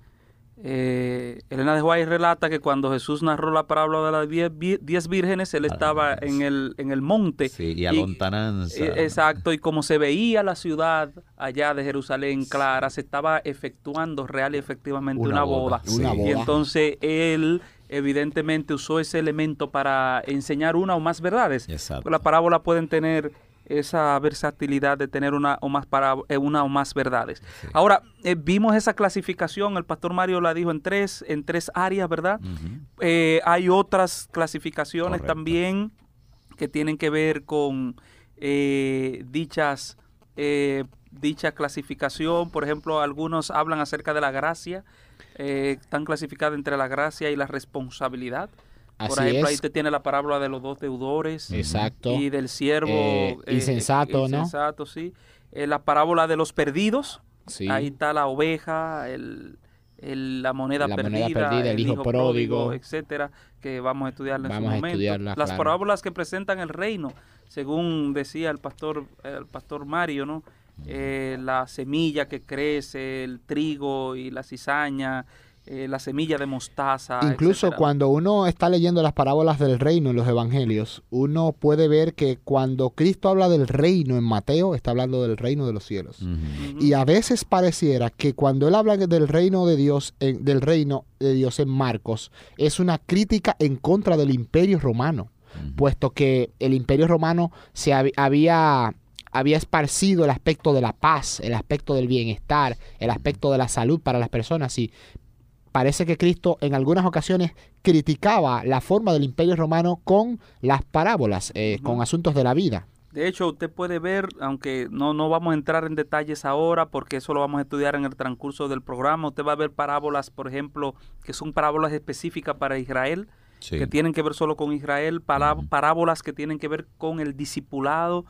eh, Elena de White relata que cuando Jesús narró la parábola de las diez, diez vírgenes, él estaba en el, en el monte. Sí, y a lontananza. Y, exacto, y como se veía la ciudad allá de Jerusalén clara, se estaba efectuando real y efectivamente una, una boda. boda. Una boda. Y entonces él evidentemente usó ese elemento para enseñar una o más verdades. Exacto. La parábola pueden tener esa versatilidad de tener una o más para eh, una o más verdades. Sí. Ahora eh, vimos esa clasificación, el pastor Mario la dijo en tres en tres áreas, ¿verdad? Uh -huh. eh, hay otras clasificaciones Correcto. también que tienen que ver con eh, dichas dicha clasificación. Por ejemplo, algunos hablan acerca de la gracia, están clasificadas entre la gracia y la responsabilidad. Por ejemplo, es. ahí te tiene la parábola de los dos deudores. Exacto. Y del siervo. Eh, insensato, eh, ¿no? Insensato, sí. Eh, la parábola de los perdidos. Sí. Ahí está la oveja, el, el, la moneda la perdida, moneda perdida el, el hijo, pródigo, pródigo, etcétera, que vamos a estudiar en vamos su momento. Las claro. parábolas que presentan el reino, según decía el pastor, el pastor Mario, ¿no? Eh, la semilla que crece, el trigo y la cizaña, eh, la semilla de mostaza. Incluso etcétera. cuando uno está leyendo las parábolas del reino en los evangelios, uno puede ver que cuando Cristo habla del reino en Mateo, está hablando del reino de los cielos. Uh -huh. Y a veces pareciera que cuando él habla del reino de Dios, en, del reino de Dios en Marcos, es una crítica en contra del imperio romano, uh -huh. puesto que el imperio romano se hab había había esparcido el aspecto de la paz, el aspecto del bienestar, el aspecto de la salud para las personas y parece que Cristo en algunas ocasiones criticaba la forma del imperio romano con las parábolas, eh, con asuntos de la vida. De hecho, usted puede ver, aunque no, no vamos a entrar en detalles ahora, porque eso lo vamos a estudiar en el transcurso del programa, usted va a ver parábolas, por ejemplo, que son parábolas específicas para Israel, Sí. que tienen que ver solo con Israel, parábolas que tienen que ver con el discipulado,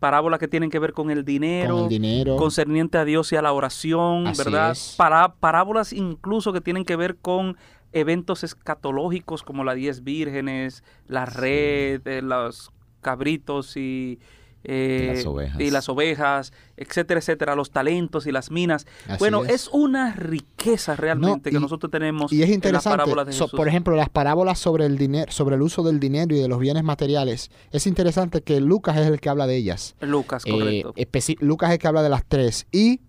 parábolas que tienen que ver con el dinero, Con el dinero. concerniente a Dios y a la oración, Así ¿verdad? parábolas incluso que tienen que ver con eventos escatológicos como las diez vírgenes, la red, eh, los cabritos y, eh, Y las ovejas. y las ovejas, etcétera, etcétera, los talentos y las minas. Así bueno, es. es. una riqueza realmente No, que nosotros tenemos Y es en las interesante, de so- por ejemplo, las parábolas sobre el dinero, sobre el uso del dinero y de los bienes materiales. Es interesante que Lucas es el que habla de ellas. Lucas, Eh, correcto. Lucas es el que habla de las tres. Y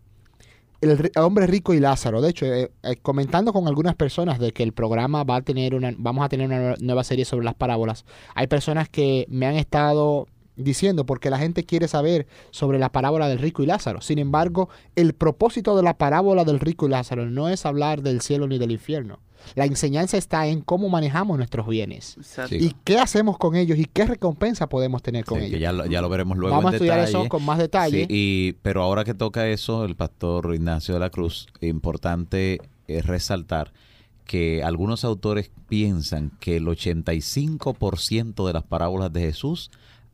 el hombre rico y Lázaro. De hecho, eh, eh, comentando con algunas personas de que el programa va a tener una, vamos a tener una nueva serie sobre las parábolas, hay personas que me han estado diciendo porque la gente quiere saber sobre la parábola del rico y Lázaro. Sin embargo, el propósito de la parábola del rico y Lázaro no es hablar del cielo ni del infierno. La enseñanza está en cómo manejamos nuestros bienes Exacto. y qué hacemos con ellos y qué recompensa podemos tener con Sí, que ellos. ya, lo, ya lo veremos luego Vamos a estudiar detalle. eso con más detalle. Sí, y, pero ahora que toca eso, el pastor Ignacio de la Cruz, importante es resaltar que algunos autores piensan que el 85% de las parábolas de Jesús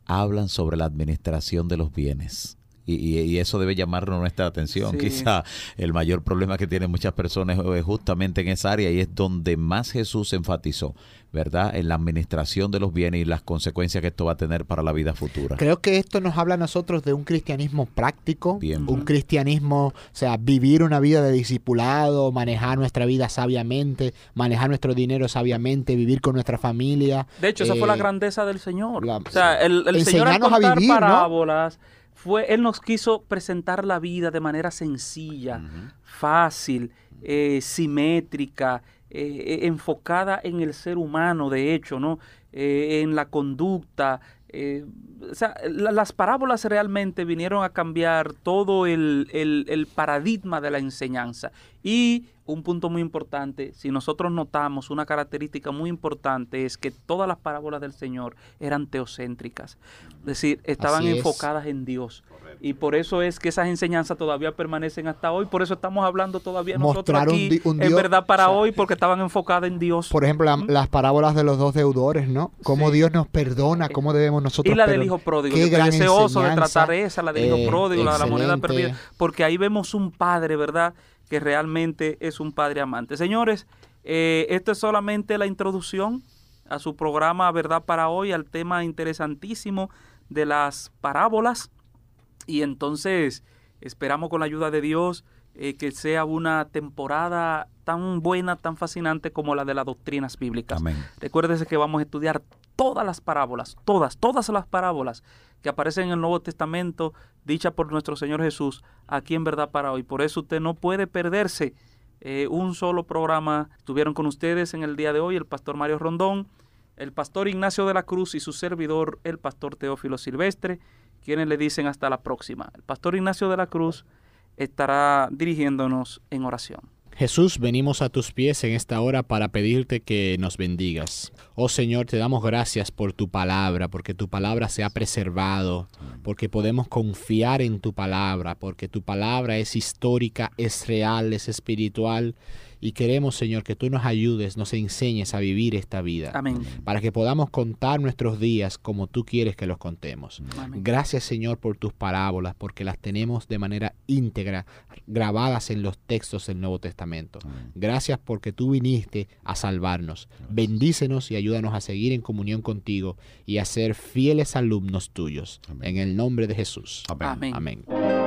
hablan sobre la administración de los bienes. Y, y- y eso debe llamarnos nuestra atención. Sí. Quizá el mayor problema que tienen muchas personas es justamente en esa área y es donde más Jesús enfatizó, ¿verdad? En la administración de los bienes y las consecuencias que esto va a tener para la vida futura. Creo que esto nos habla a nosotros de un cristianismo práctico, Bien. un cristianismo, o sea, vivir una vida de discipulado, manejar nuestra vida sabiamente, manejar nuestro dinero sabiamente, vivir con nuestra familia. De hecho, esa fue la eh, grandeza del Señor. la- o sea, el, el Señor a vivir, ¿no? Fue, Él nos quiso presentar la vida de manera sencilla, fácil, eh, simétrica, eh, eh, enfocada en el ser humano, de hecho, ¿no? Eh, en la conducta. o sea, la- las parábolas realmente vinieron a cambiar todo el, el- el paradigma de la enseñanza. Y un punto muy importante, si nosotros notamos una característica muy importante es que todas las parábolas del Señor eran teocéntricas, es decir, estaban es. enfocadas en Dios. Y por eso es que esas enseñanzas todavía permanecen hasta hoy, por eso estamos hablando todavía nosotros Mostrar un aquí, un en Dios, verdad para o sea, hoy, porque estaban enfocadas en Dios. Por ejemplo, la- ¿Mm? las parábolas de los dos deudores, ¿no? Cómo Sí. Dios nos perdona, cómo debemos nosotros Y la del hijo pródigo. Qué gran deseoso de tratar esa, la del hijo Eh, pródigo, la de la moneda perdida. Porque ahí vemos un padre, ¿verdad? Que realmente es un padre amante. Señores, eh, esto es solamente la introducción a su programa, ¿verdad? Para hoy, al tema interesantísimo de las parábolas. Y entonces esperamos con la ayuda de Dios eh, que sea una temporada tan buena, tan fascinante como la de las doctrinas bíblicas. Amén. Recuérdese que vamos a estudiar todas las parábolas, todas, todas las parábolas que aparecen en el Nuevo Testamento, dichas por nuestro Señor Jesús, aquí en verdad para hoy. Por eso usted no puede perderse eh, un solo programa. Estuvieron con ustedes en el día de hoy el pastor Mario Rondón, el pastor Ignacio de la Cruz y su servidor, el pastor Teófilo Silvestre, quienes le dicen hasta la próxima. El pastor Ignacio de la Cruz estará dirigiéndonos en oración. Jesús, venimos a tus pies en esta hora para pedirte que nos bendigas. Oh Señor, te damos gracias por tu palabra, porque tu palabra se ha preservado, porque podemos confiar en tu palabra, porque tu palabra es histórica, es real, es espiritual. Y queremos, Señor, que tú nos ayudes, nos enseñes a vivir esta vida, Amén. para que podamos contar nuestros días como tú quieres que los contemos. Amén. Gracias Señor por tus parábolas, porque las tenemos de manera íntegra grabadas en los textos del Nuevo Testamento. Gracias porque tú viniste a salvarnos. Bendícenos y ayúdanos a seguir en comunión contigo y a ser fieles alumnos tuyos. Amén. En el nombre de Jesús. Amén. Amén.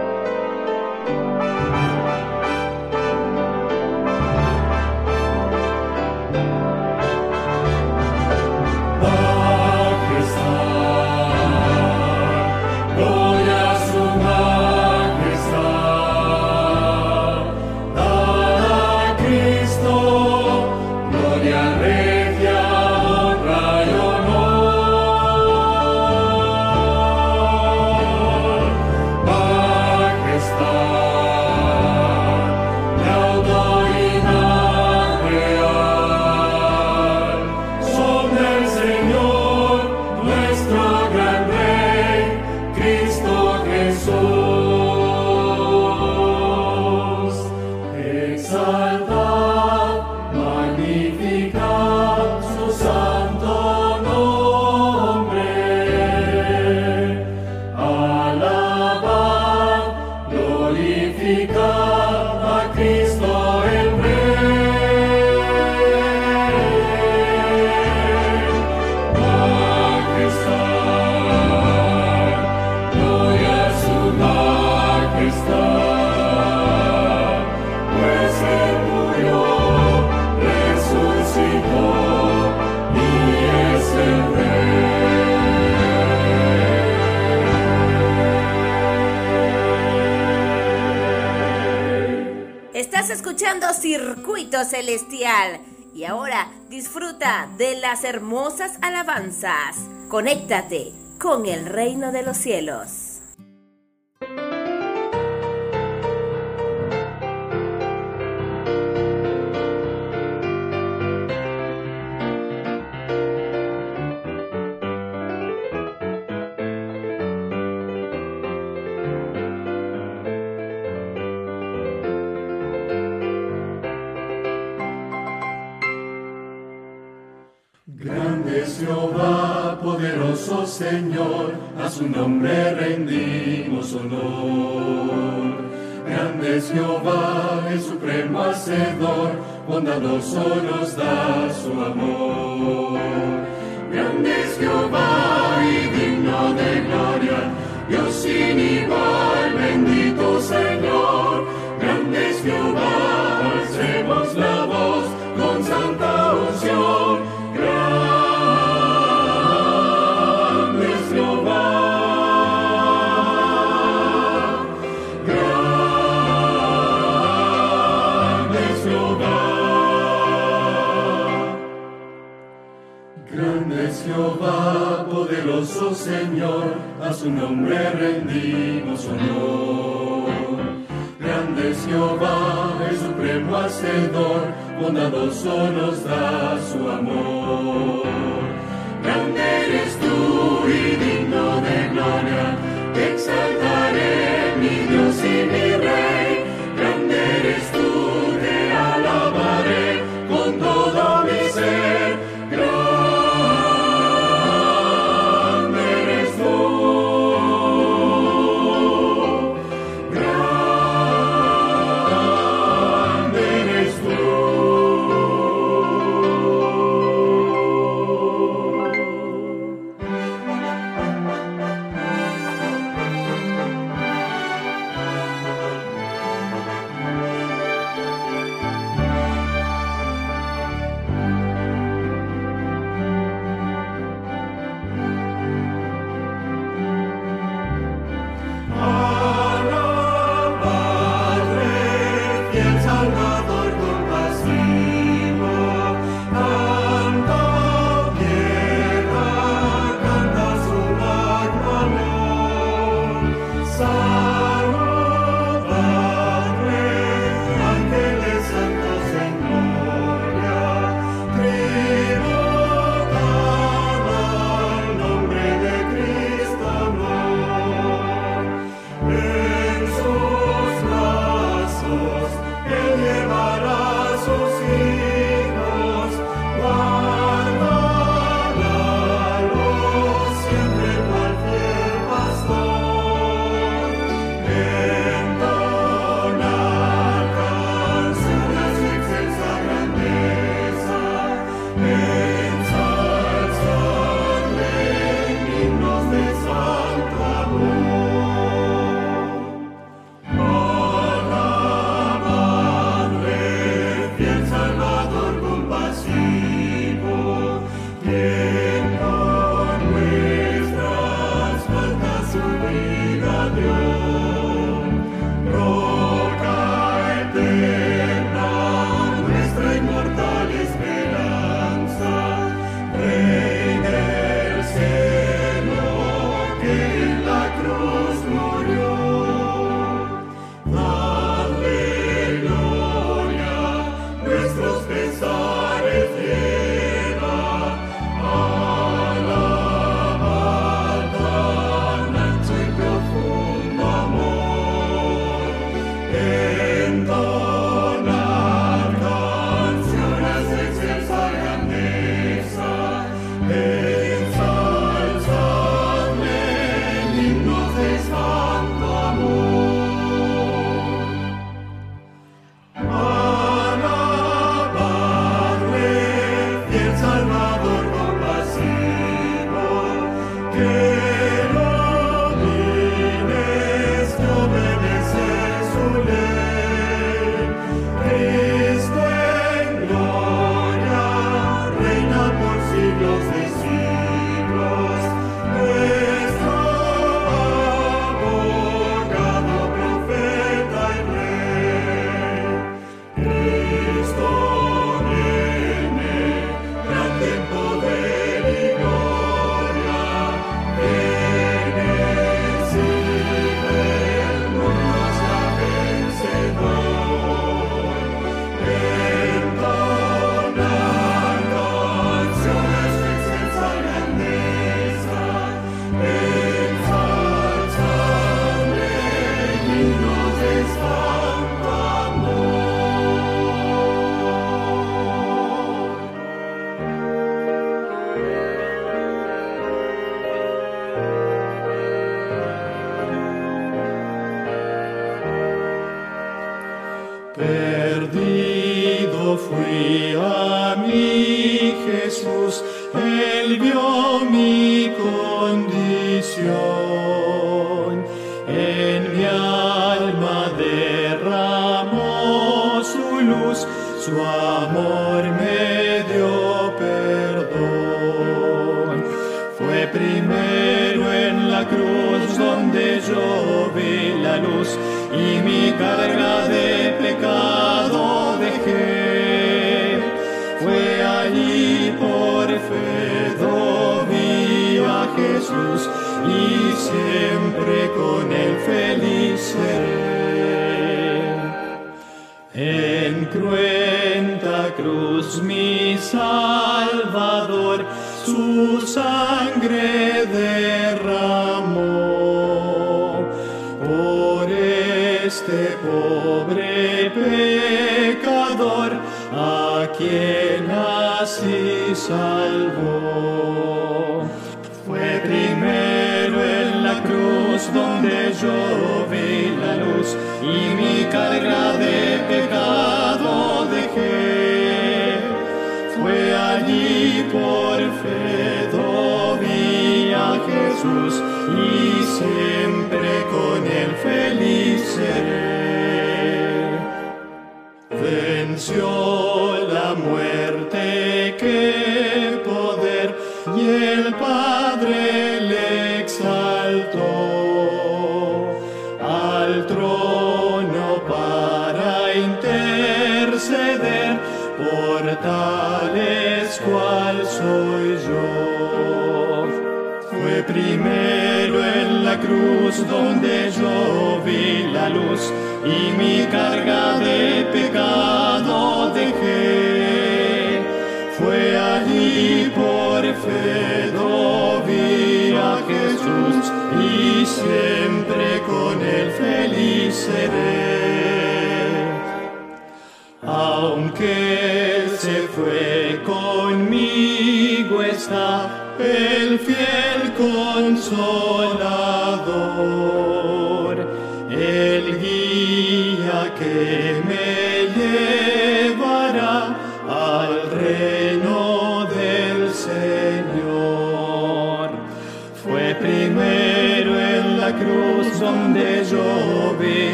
Circuito Celestial. Y ahora disfruta de las hermosas alabanzas. Conéctate con el reino de los cielos. Su nombre rendimos honor. Grande es Jehová, el supremo hacedor, bondadoso nos da su amor. Grande es Jehová su nombre rendimos honor. Grande es Jehová, el supremo hacedor, bondadoso nos da su amor. Grande eres tú y digno de gloria,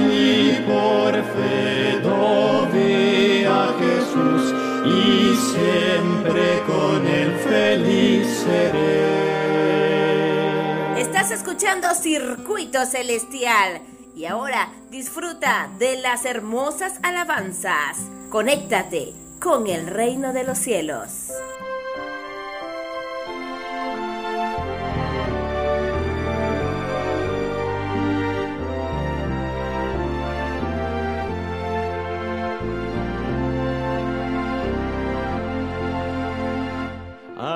y por fe a Jesús y siempre con feliz seré. Estás escuchando Circuito Celestial y ahora disfruta de las hermosas alabanzas. Conéctate con el reino de los cielos.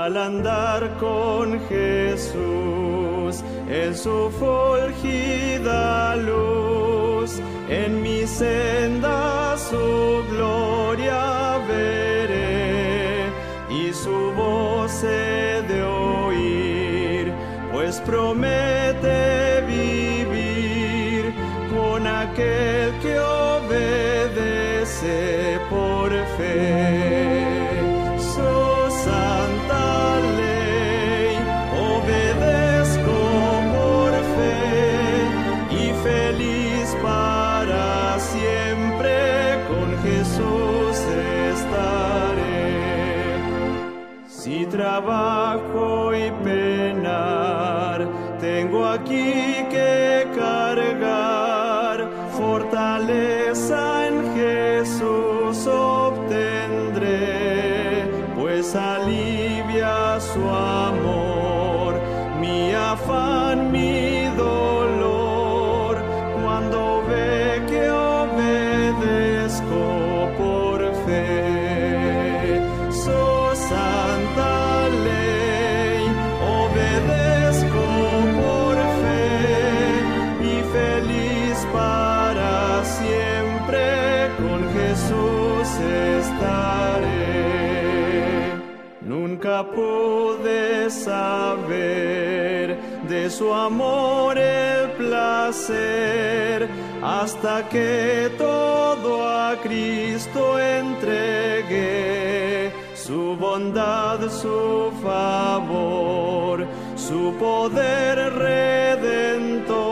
al andar con Jesús en su fulgida luz, en mi senda su gloria veré y su voz he de oír, pues promete Baba. pude saber de su amor el placer hasta que todo a Cristo entregué, su bondad, su favor, su poder redentor,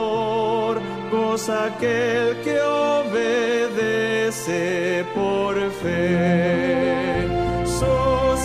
cosa aquel que obedece por fe. So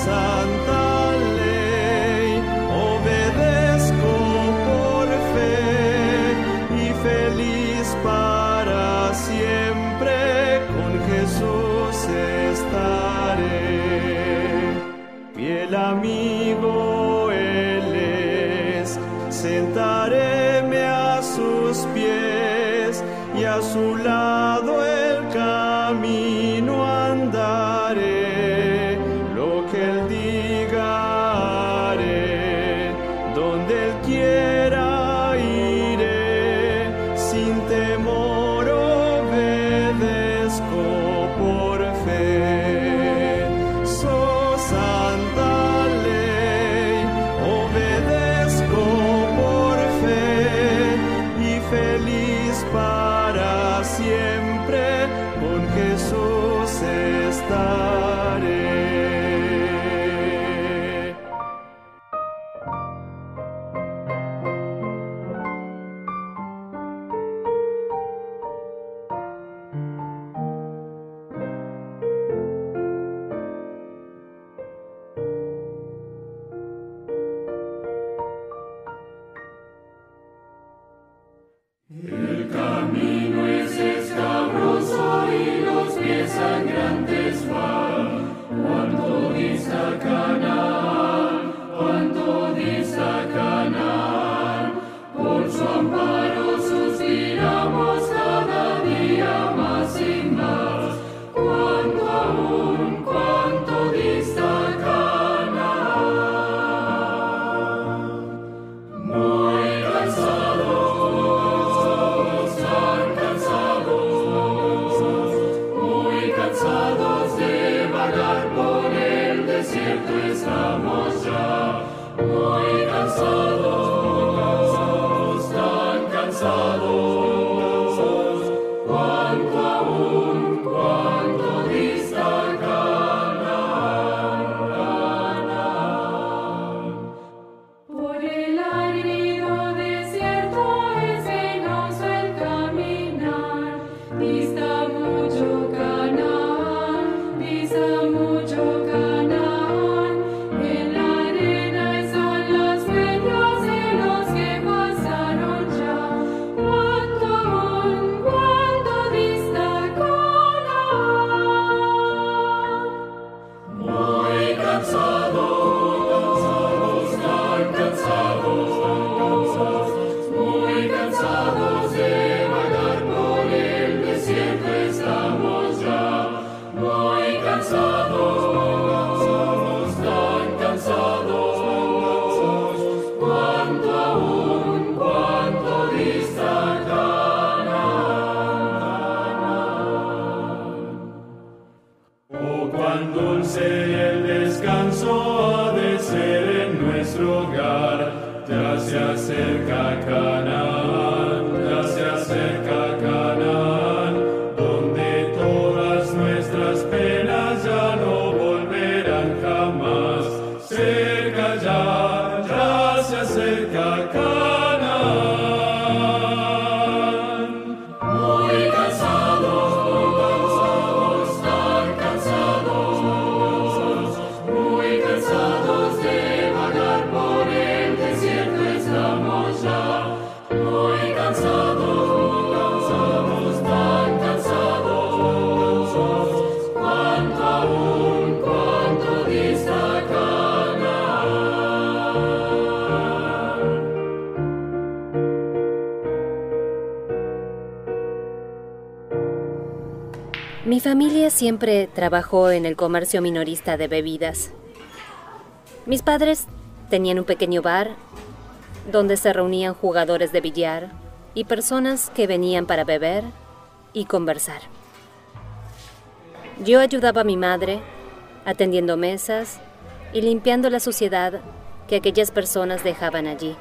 있다 siempre trabajó en el comercio minorista de bebidas. Mis padres tenían un pequeño bar donde se reunían jugadores de billar y personas que venían para beber y conversar. Yo ayudaba a mi madre atendiendo mesas y limpiando la suciedad que aquellas personas dejaban allí.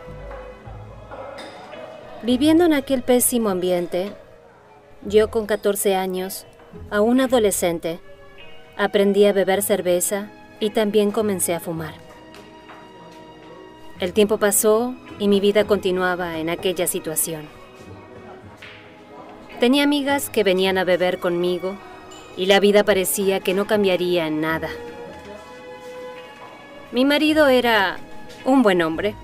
Viviendo en aquel pésimo ambiente, yo con 14 años aún adolescente, aprendí a beber cerveza y también comencé a fumar. El tiempo pasó y mi vida continuaba en aquella situación. Tenía amigas que venían a beber conmigo y la vida parecía que no cambiaría en nada. Mi marido era un buen hombre,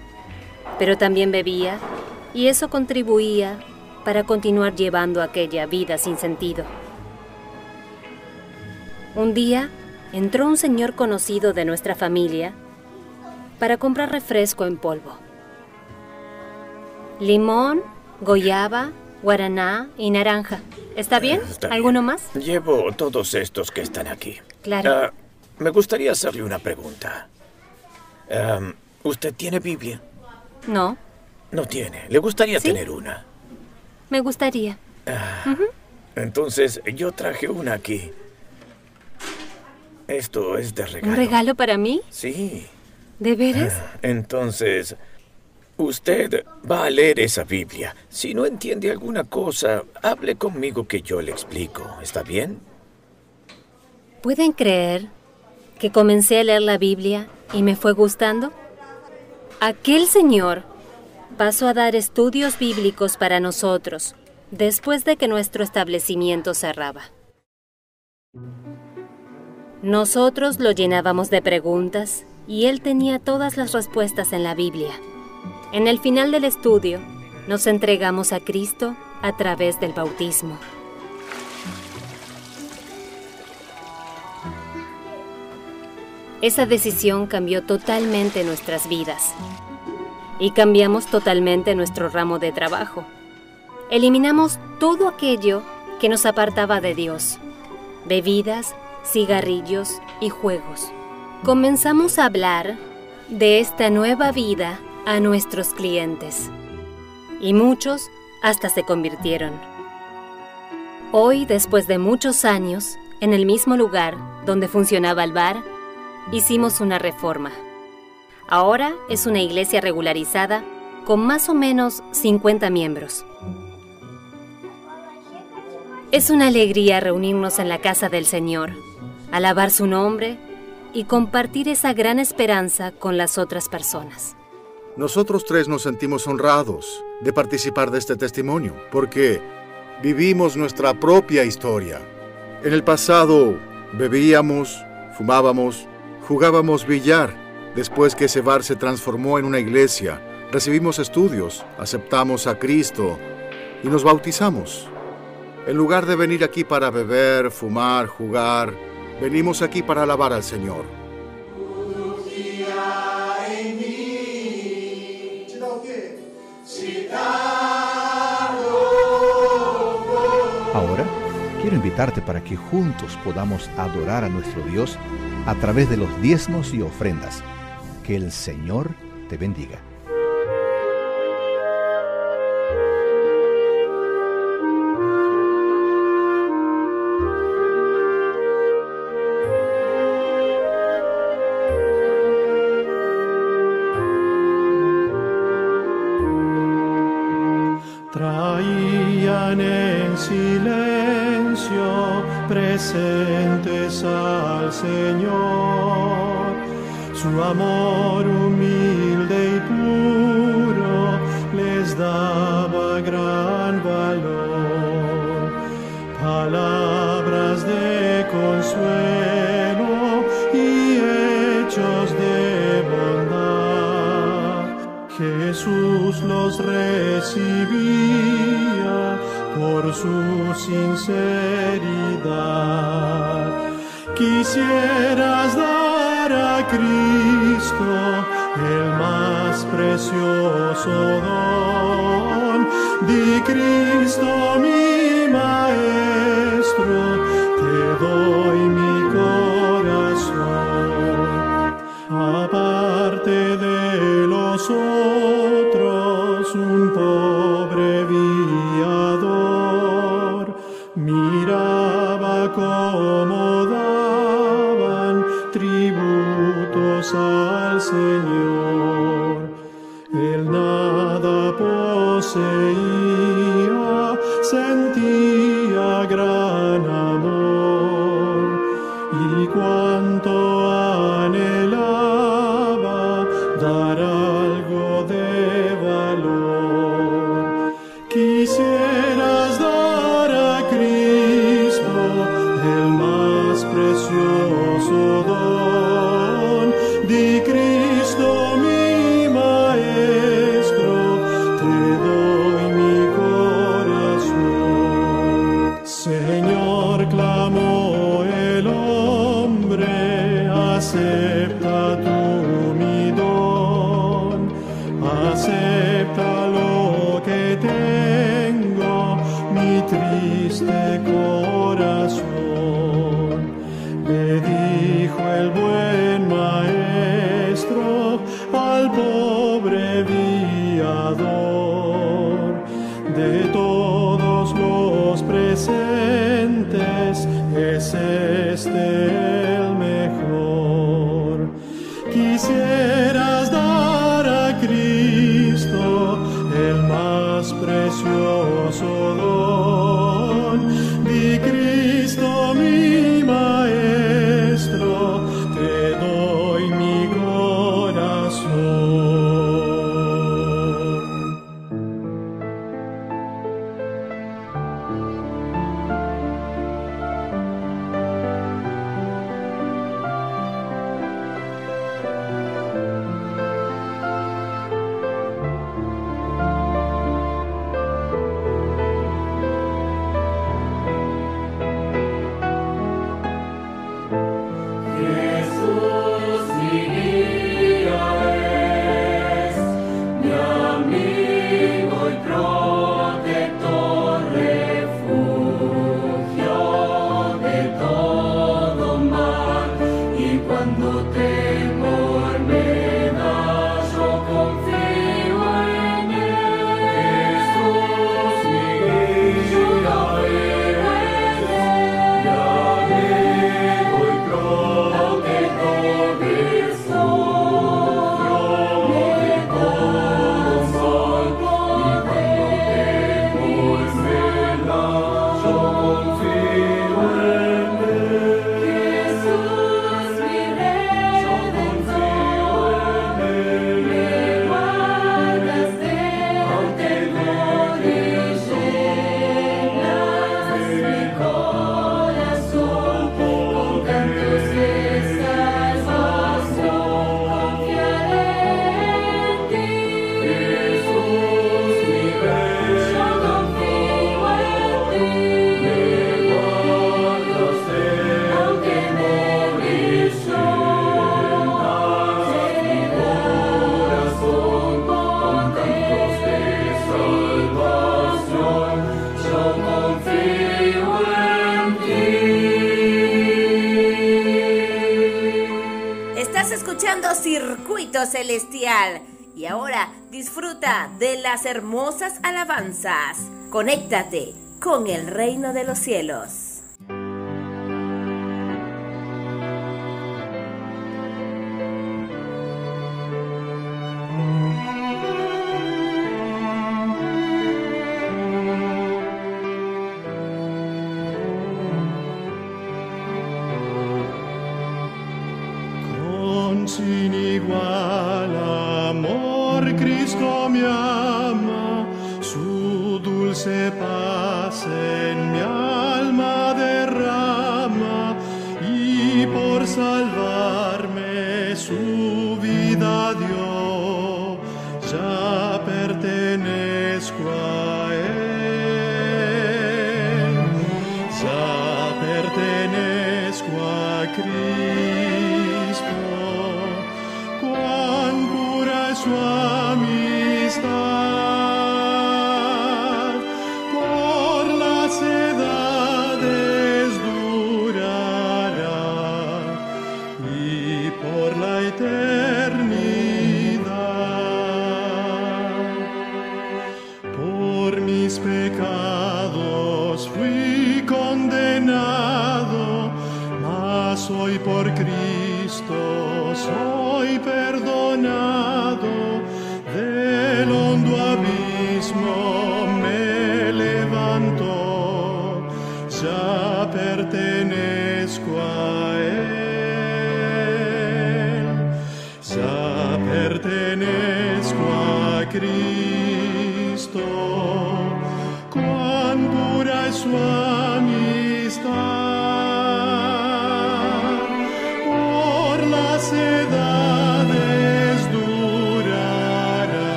pero también bebía y eso contribuía para continuar llevando aquella vida sin sentido. Un día entró un señor conocido de nuestra familia para comprar refresco en polvo. Limón, goyaba, guaraná y naranja. ¿Está bien? Está bien. ¿Alguno más? Llevo todos estos que están aquí. Claro. Ah, me gustaría hacerle una pregunta. ¿Usted tiene Biblia? No, No tiene. ¿Le gustaría ¿Sí? tener una? me gustaría. Entonces, yo traje una aquí. Esto es de regalo. ¿Un regalo para mí? Sí. ¿De veras? Entonces, usted va a leer esa Biblia. Si no entiende alguna cosa, hable conmigo que yo le explico. ¿Está bien? ¿Pueden creer que comencé a leer la Biblia y me fue gustando? Aquel señor pasó a dar estudios bíblicos para nosotros después de que nuestro establecimiento cerraba. Nosotros lo llenábamos de preguntas y él tenía todas las respuestas en la Biblia. En el final del estudio, nos entregamos a Cristo a través del bautismo. Esa decisión cambió totalmente nuestras vidas. Y cambiamos totalmente nuestro ramo de trabajo. Eliminamos todo aquello que nos apartaba de Dios. Bebidas, cigarrillos y juegos. Comenzamos a hablar de esta nueva vida a nuestros clientes. Y muchos hasta se convirtieron. Hoy, después de muchos años, en el mismo lugar donde funcionaba el bar, hicimos una reforma. Ahora es una iglesia regularizada con más o menos 50 miembros. Es una alegría reunirnos en la casa del Señor, alabar su nombre y compartir esa gran esperanza con las otras personas. Nosotros tres nos sentimos honrados de participar de este testimonio, porque vivimos nuestra propia historia. En el pasado bebíamos, fumábamos, jugábamos billar. Después que ese bar se transformó en una iglesia, recibimos estudios, aceptamos a Cristo y nos bautizamos. En lugar de venir aquí para beber, fumar, jugar, venimos aquí para alabar al Señor. Ahora, quiero invitarte para que juntos podamos adorar a nuestro Dios a través de los diezmos y ofrendas. Que el Señor te bendiga. Señor, su amor humilde y puro les daba gran valor, palabras de consuelo y hechos de bondad. Jesús los recibía por su sinceridad. Quisieras dar a Cristo el más precioso don. Di Cristo mi maestro, te doy mi Y ahora disfruta de las hermosas alabanzas. Conéctate con el reino de los cielos.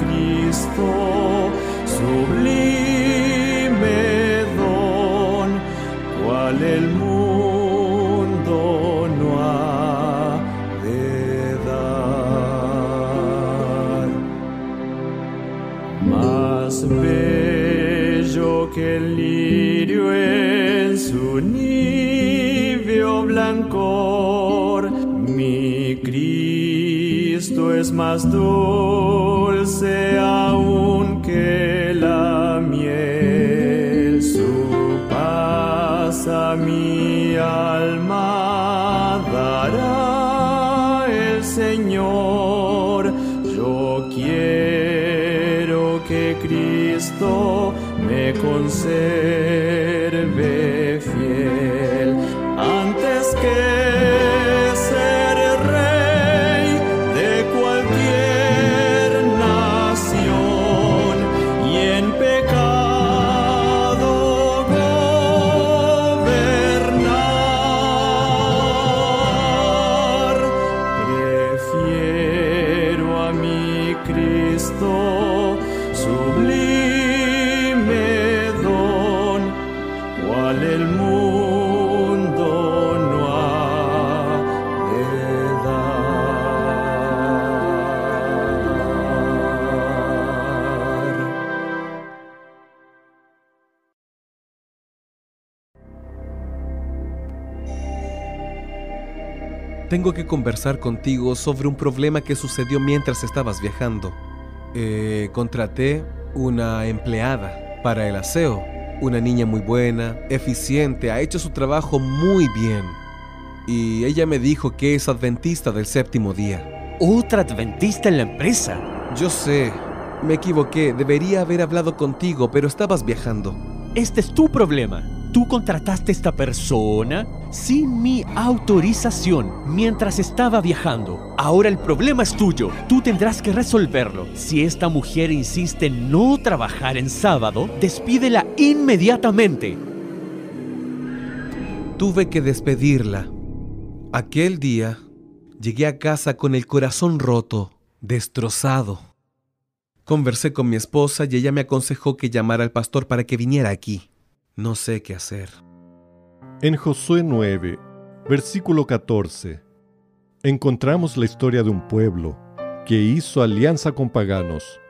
Cristo sublime don, cual el mundo no ha de dar. Más bello que el lirio en su níveo blancor, mi Cristo es más dulce say que conversar contigo sobre un problema que sucedió mientras estabas viajando. Eh, contraté una empleada para el aseo. Una niña muy buena, eficiente, ha hecho su trabajo muy bien. Y ella me dijo que es adventista del séptimo día. ¿Otra adventista en la empresa? Yo sé, me equivoqué, debería haber hablado contigo, pero estabas viajando. Este es tu problema. Tú contrataste a esta persona sin mi autorización mientras estaba viajando. Ahora el problema es tuyo. Tú tendrás que resolverlo. Si esta mujer insiste en no trabajar en sábado, despídela inmediatamente. Tuve que despedirla. Aquel día llegué a casa con el corazón roto, destrozado. Conversé con mi esposa y ella me aconsejó que llamara al pastor para que viniera aquí. No sé qué hacer. En Josué 9, versículo 14, encontramos la historia de un pueblo que hizo alianza con paganos.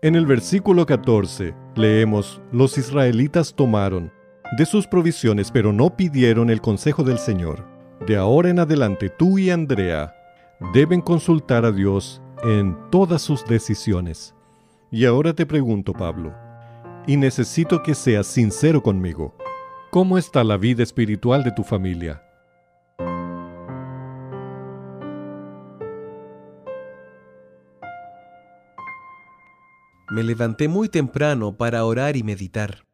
En el versículo 14 leemos, los israelitas tomaron de sus provisiones, pero no pidieron el consejo del Señor. De ahora en adelante tú y Andrea deben consultar a Dios en todas sus decisiones. Y ahora te pregunto, Pablo, y necesito que seas sincero conmigo. ¿Cómo está la vida espiritual de tu familia? Me levanté muy temprano para orar y meditar.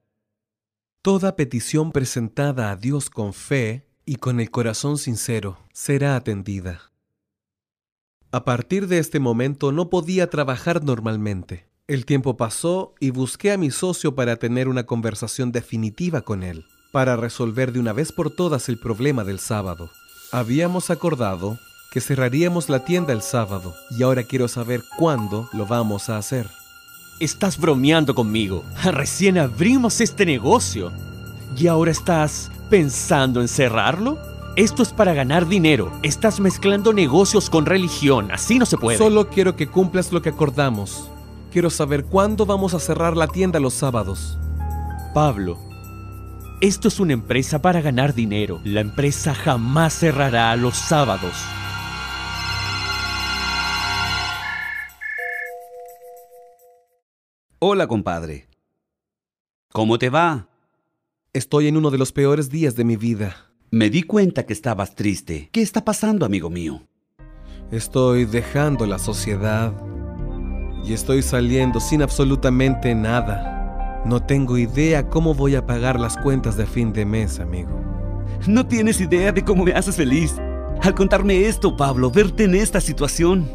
Toda petición presentada a Dios con fe y con el corazón sincero será atendida. A partir de este momento no podía trabajar normalmente. El tiempo pasó y busqué a mi socio para tener una conversación definitiva con él, para resolver de una vez por todas el problema del sábado. Habíamos acordado que cerraríamos la tienda el sábado y ahora quiero saber cuándo lo vamos a hacer. Estás bromeando conmigo. Recién abrimos este negocio. ¿Y ahora estás pensando en cerrarlo? Esto es para ganar dinero. Estás mezclando negocios con religión. Así no se puede. Solo quiero que cumplas lo que acordamos. Quiero saber cuándo vamos a cerrar la tienda los sábados. Pablo, esto es una empresa para ganar dinero. La empresa jamás cerrará los sábados. Hola, compadre. ¿Cómo te va? Estoy en uno de los peores días de mi vida. Me di cuenta que estabas triste. ¿Qué está pasando, amigo mío? Estoy dejando la sociedad y estoy saliendo sin absolutamente nada. No tengo idea cómo voy a pagar las cuentas de fin de mes, amigo. No tienes idea de cómo me haces feliz. Al contarme esto, Pablo, verte en esta situación.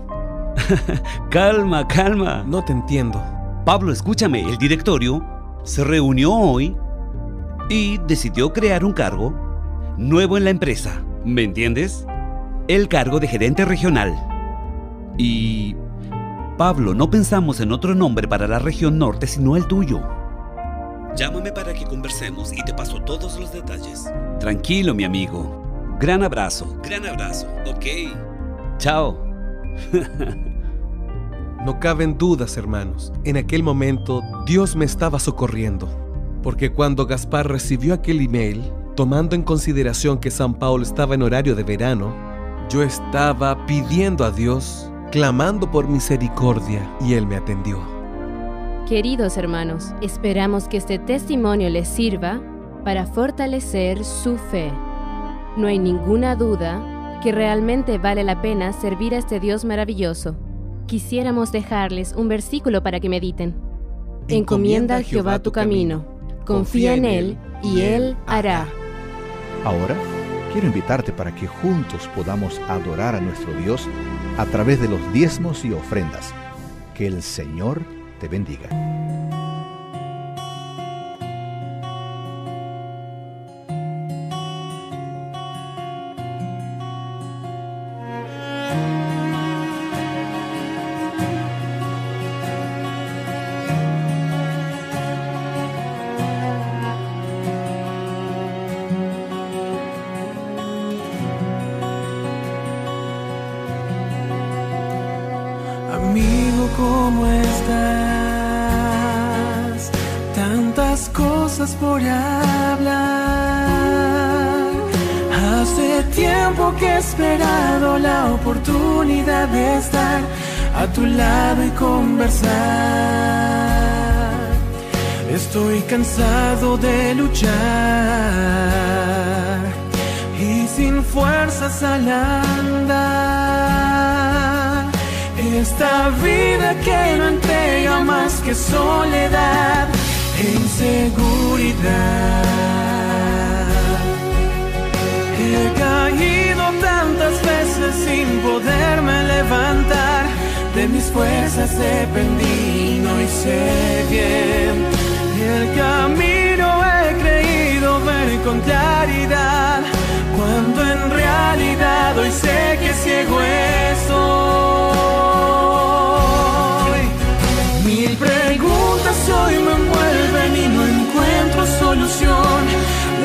calma, calma. No te entiendo. Pablo, escúchame, el directorio se reunió hoy y decidió crear un cargo nuevo en la empresa. ¿Me entiendes? El cargo de gerente regional. Y... Pablo, no pensamos en otro nombre para la región norte sino el tuyo. Llámame para que conversemos y te paso todos los detalles. Tranquilo, mi amigo. Gran abrazo, gran abrazo, ¿ok? Chao. No caben dudas, hermanos. En aquel momento Dios me estaba socorriendo. Porque cuando Gaspar recibió aquel email, tomando en consideración que San Paulo estaba en horario de verano, yo estaba pidiendo a Dios, clamando por misericordia, y Él me atendió. Queridos hermanos, esperamos que este testimonio les sirva para fortalecer su fe. No hay ninguna duda que realmente vale la pena servir a este Dios maravilloso quisiéramos dejarles un versículo para que mediten. Encomienda a Jehová tu camino, confía en Él y Él hará. Ahora quiero invitarte para que juntos podamos adorar a nuestro Dios a través de los diezmos y ofrendas. Que el Señor te bendiga. Inseguridad. He caído tantas veces sin poderme levantar. De mis fuerzas dependí, no hice bien. El camino he creído ver con claridad. Cuando en realidad hoy sé que ciego estoy.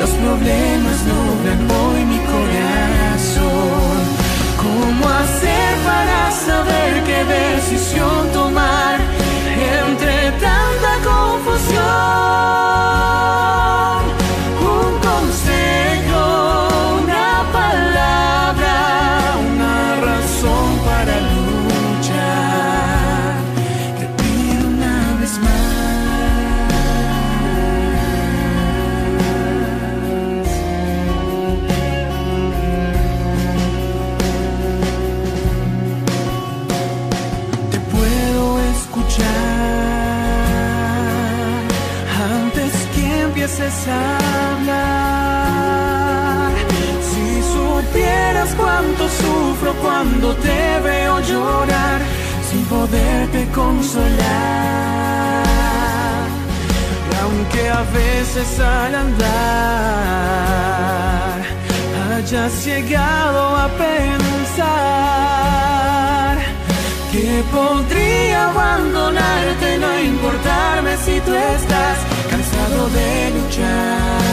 Los problemas nublan hoy mi corazón. ¿Cómo hacer para saber qué decisión tomar entre tanta confusión? Si supieras cuánto sufro cuando te veo llorar, sin poderte consolar. Aunque a veces al andar hayas llegado a pensar que podría abandonarte, no importarme si tú estás de luchar.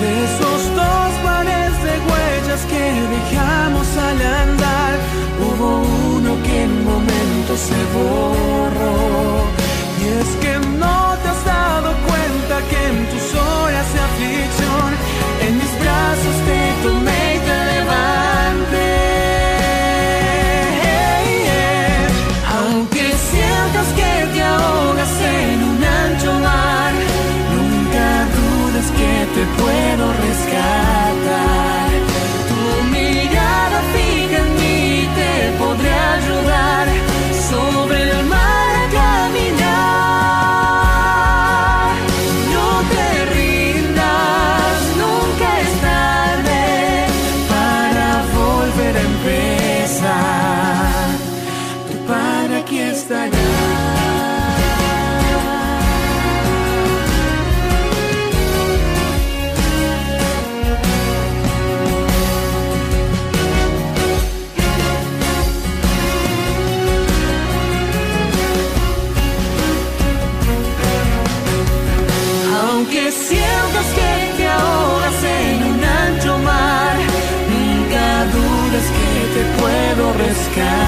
De esos dos pares de huellas que dejamos al andar, hubo uno que en momentos se borró. Y es que no te has dado cuenta que en tus horas de aflicción, en mis brazos te puedo rescatar. sky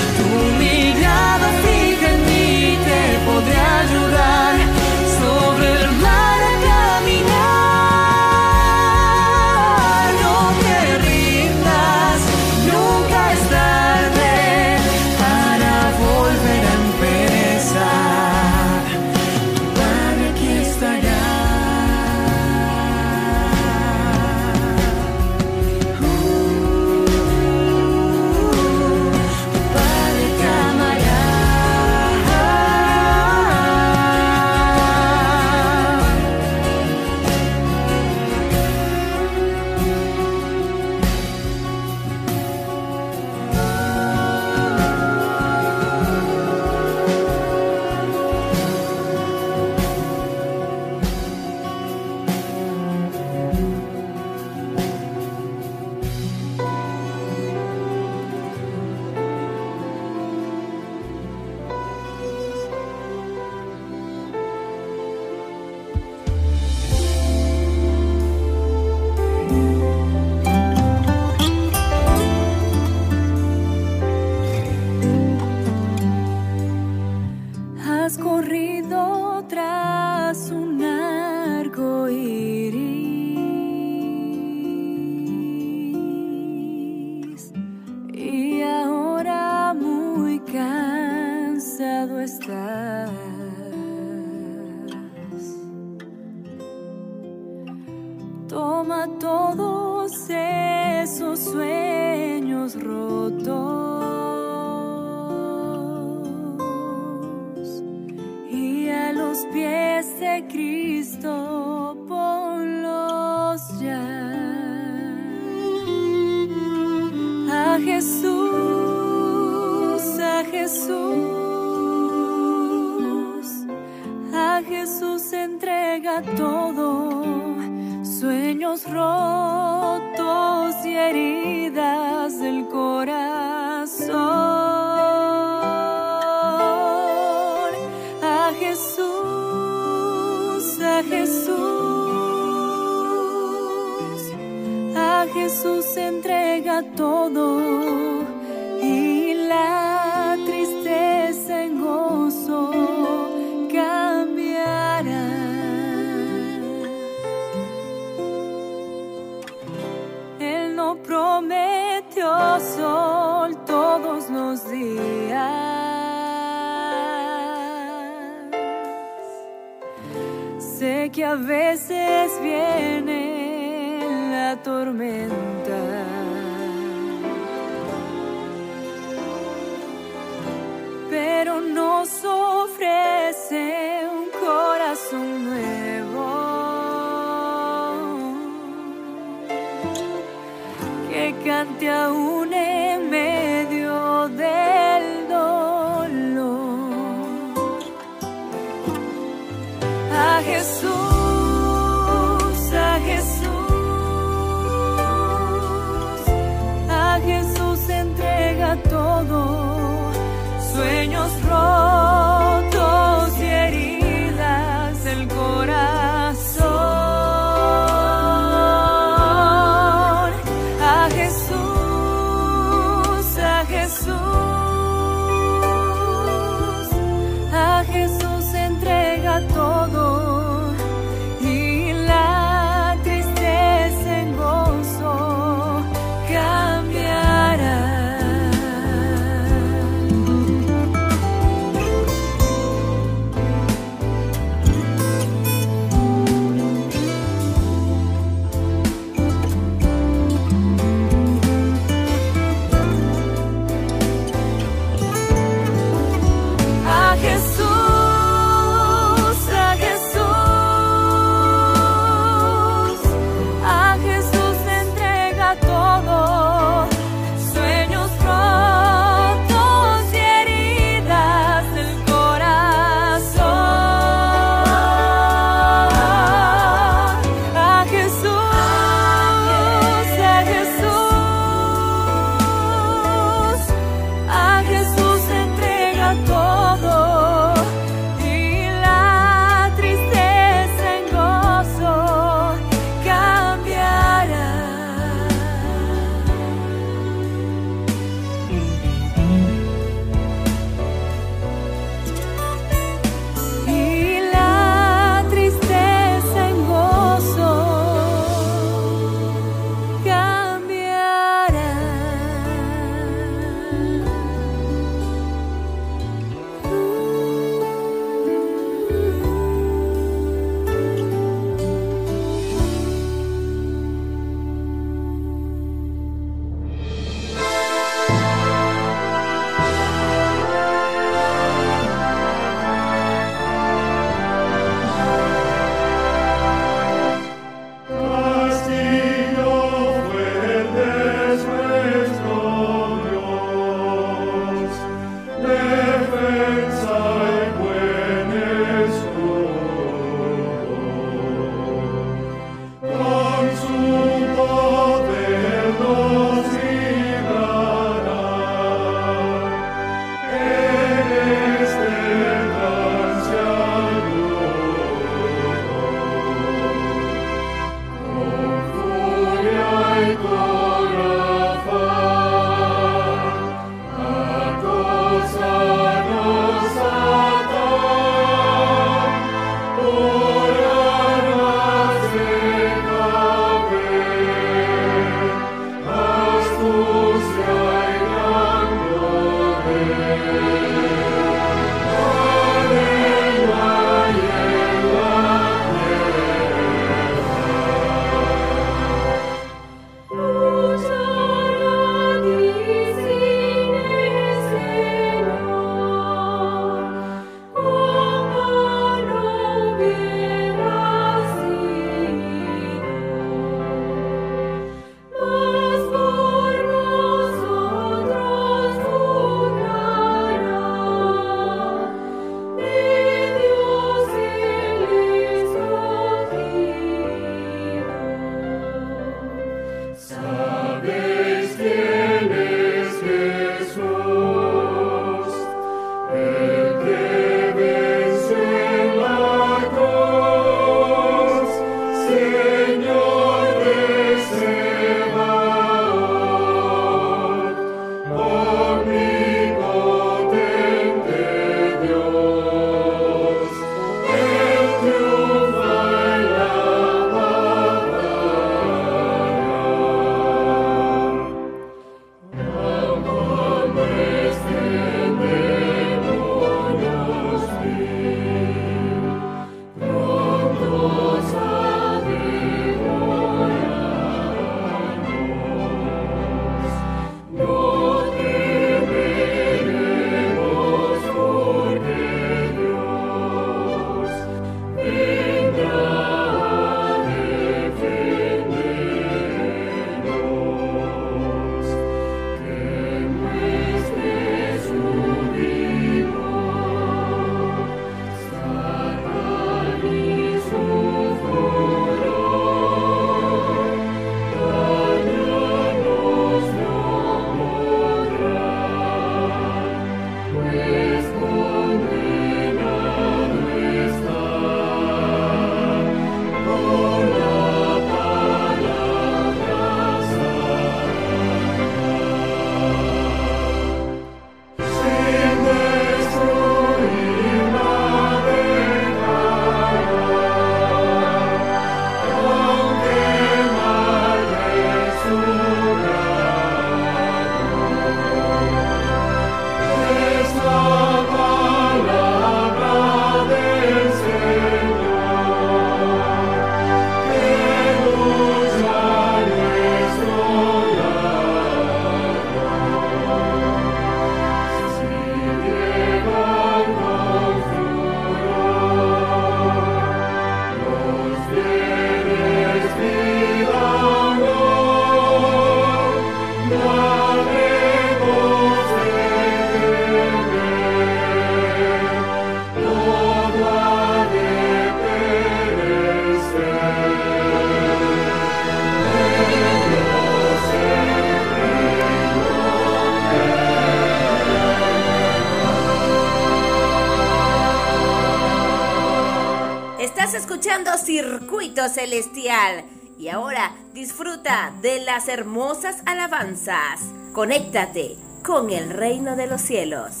celestial. Y ahora disfruta de las hermosas alabanzas. Conéctate con el reino de los cielos.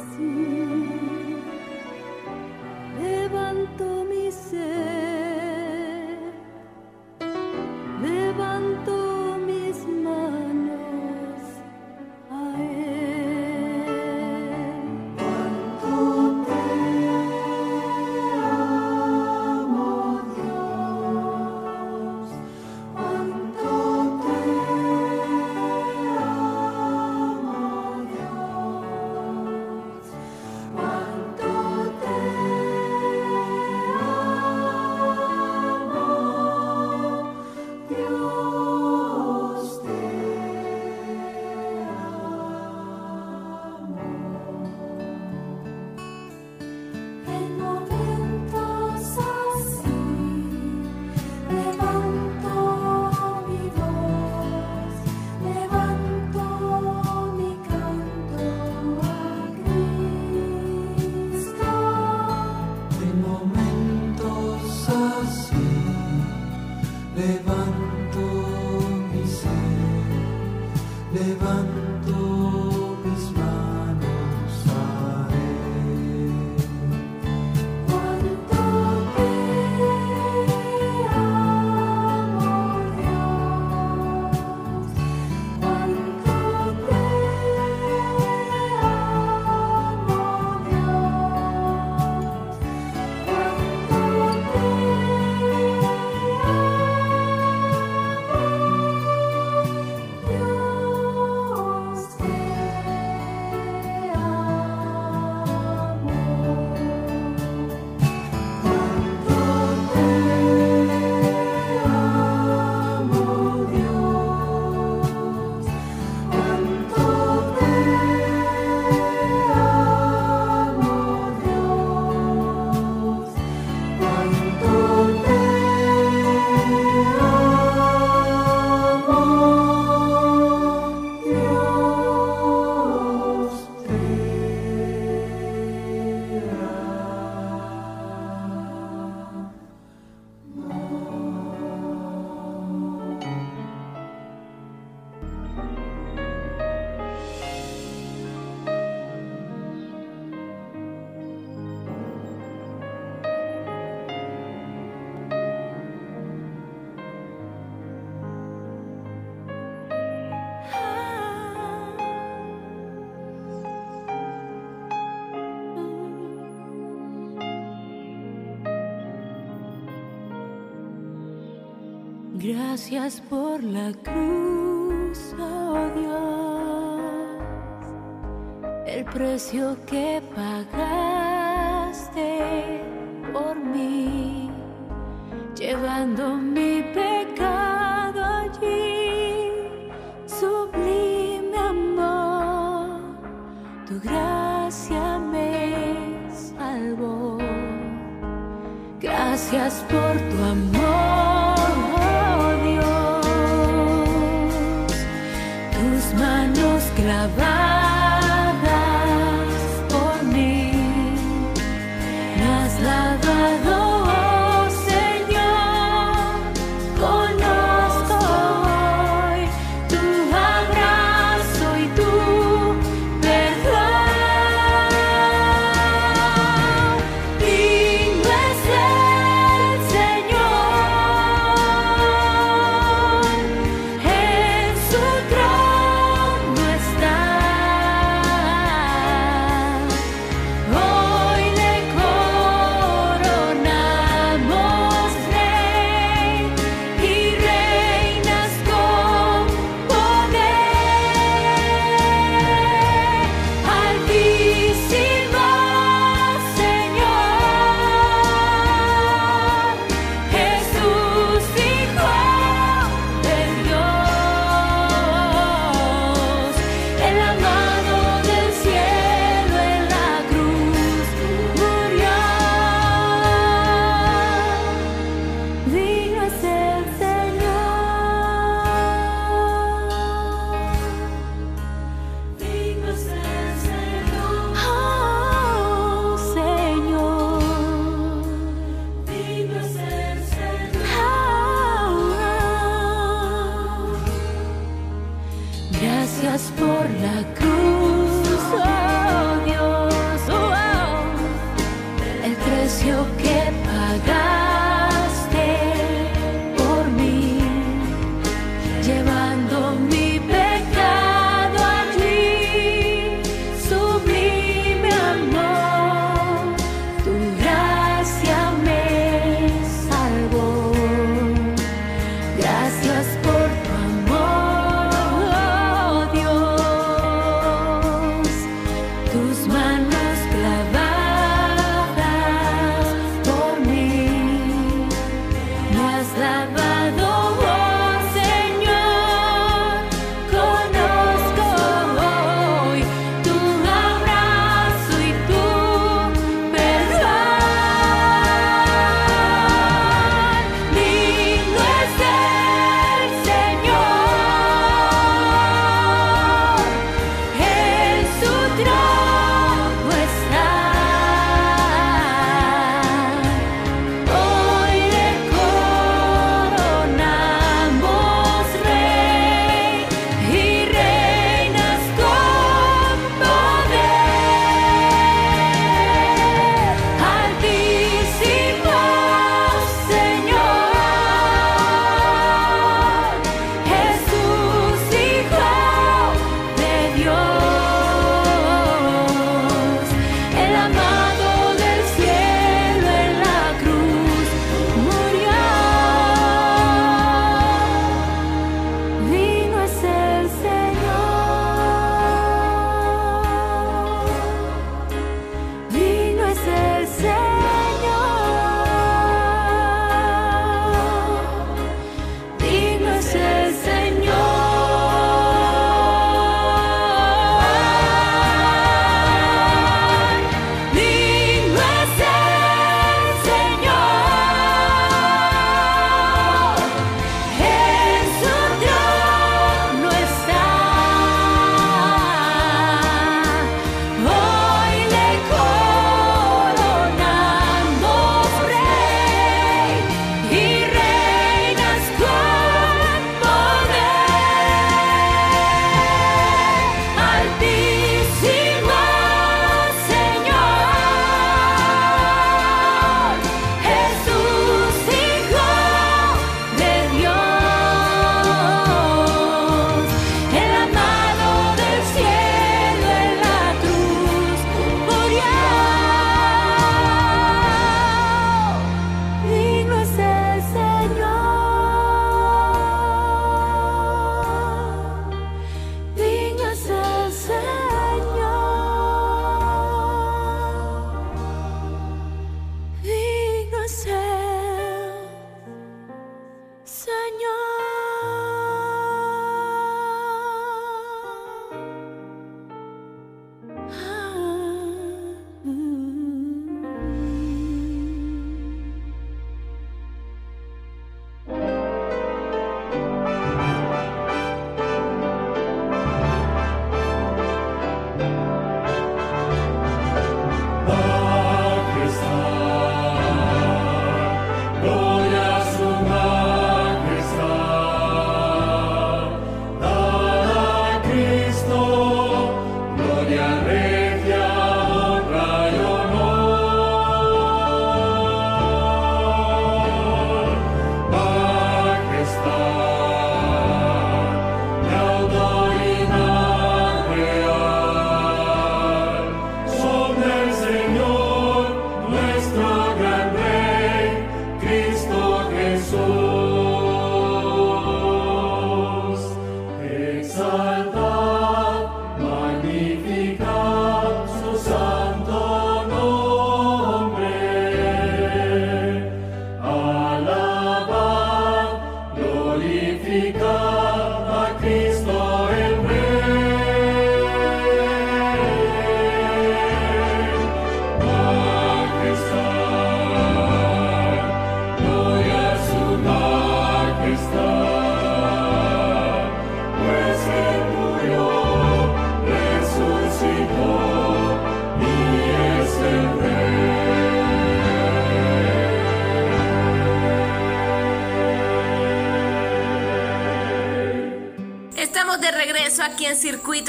see. Gracias por la cruz, oh Dios, el precio que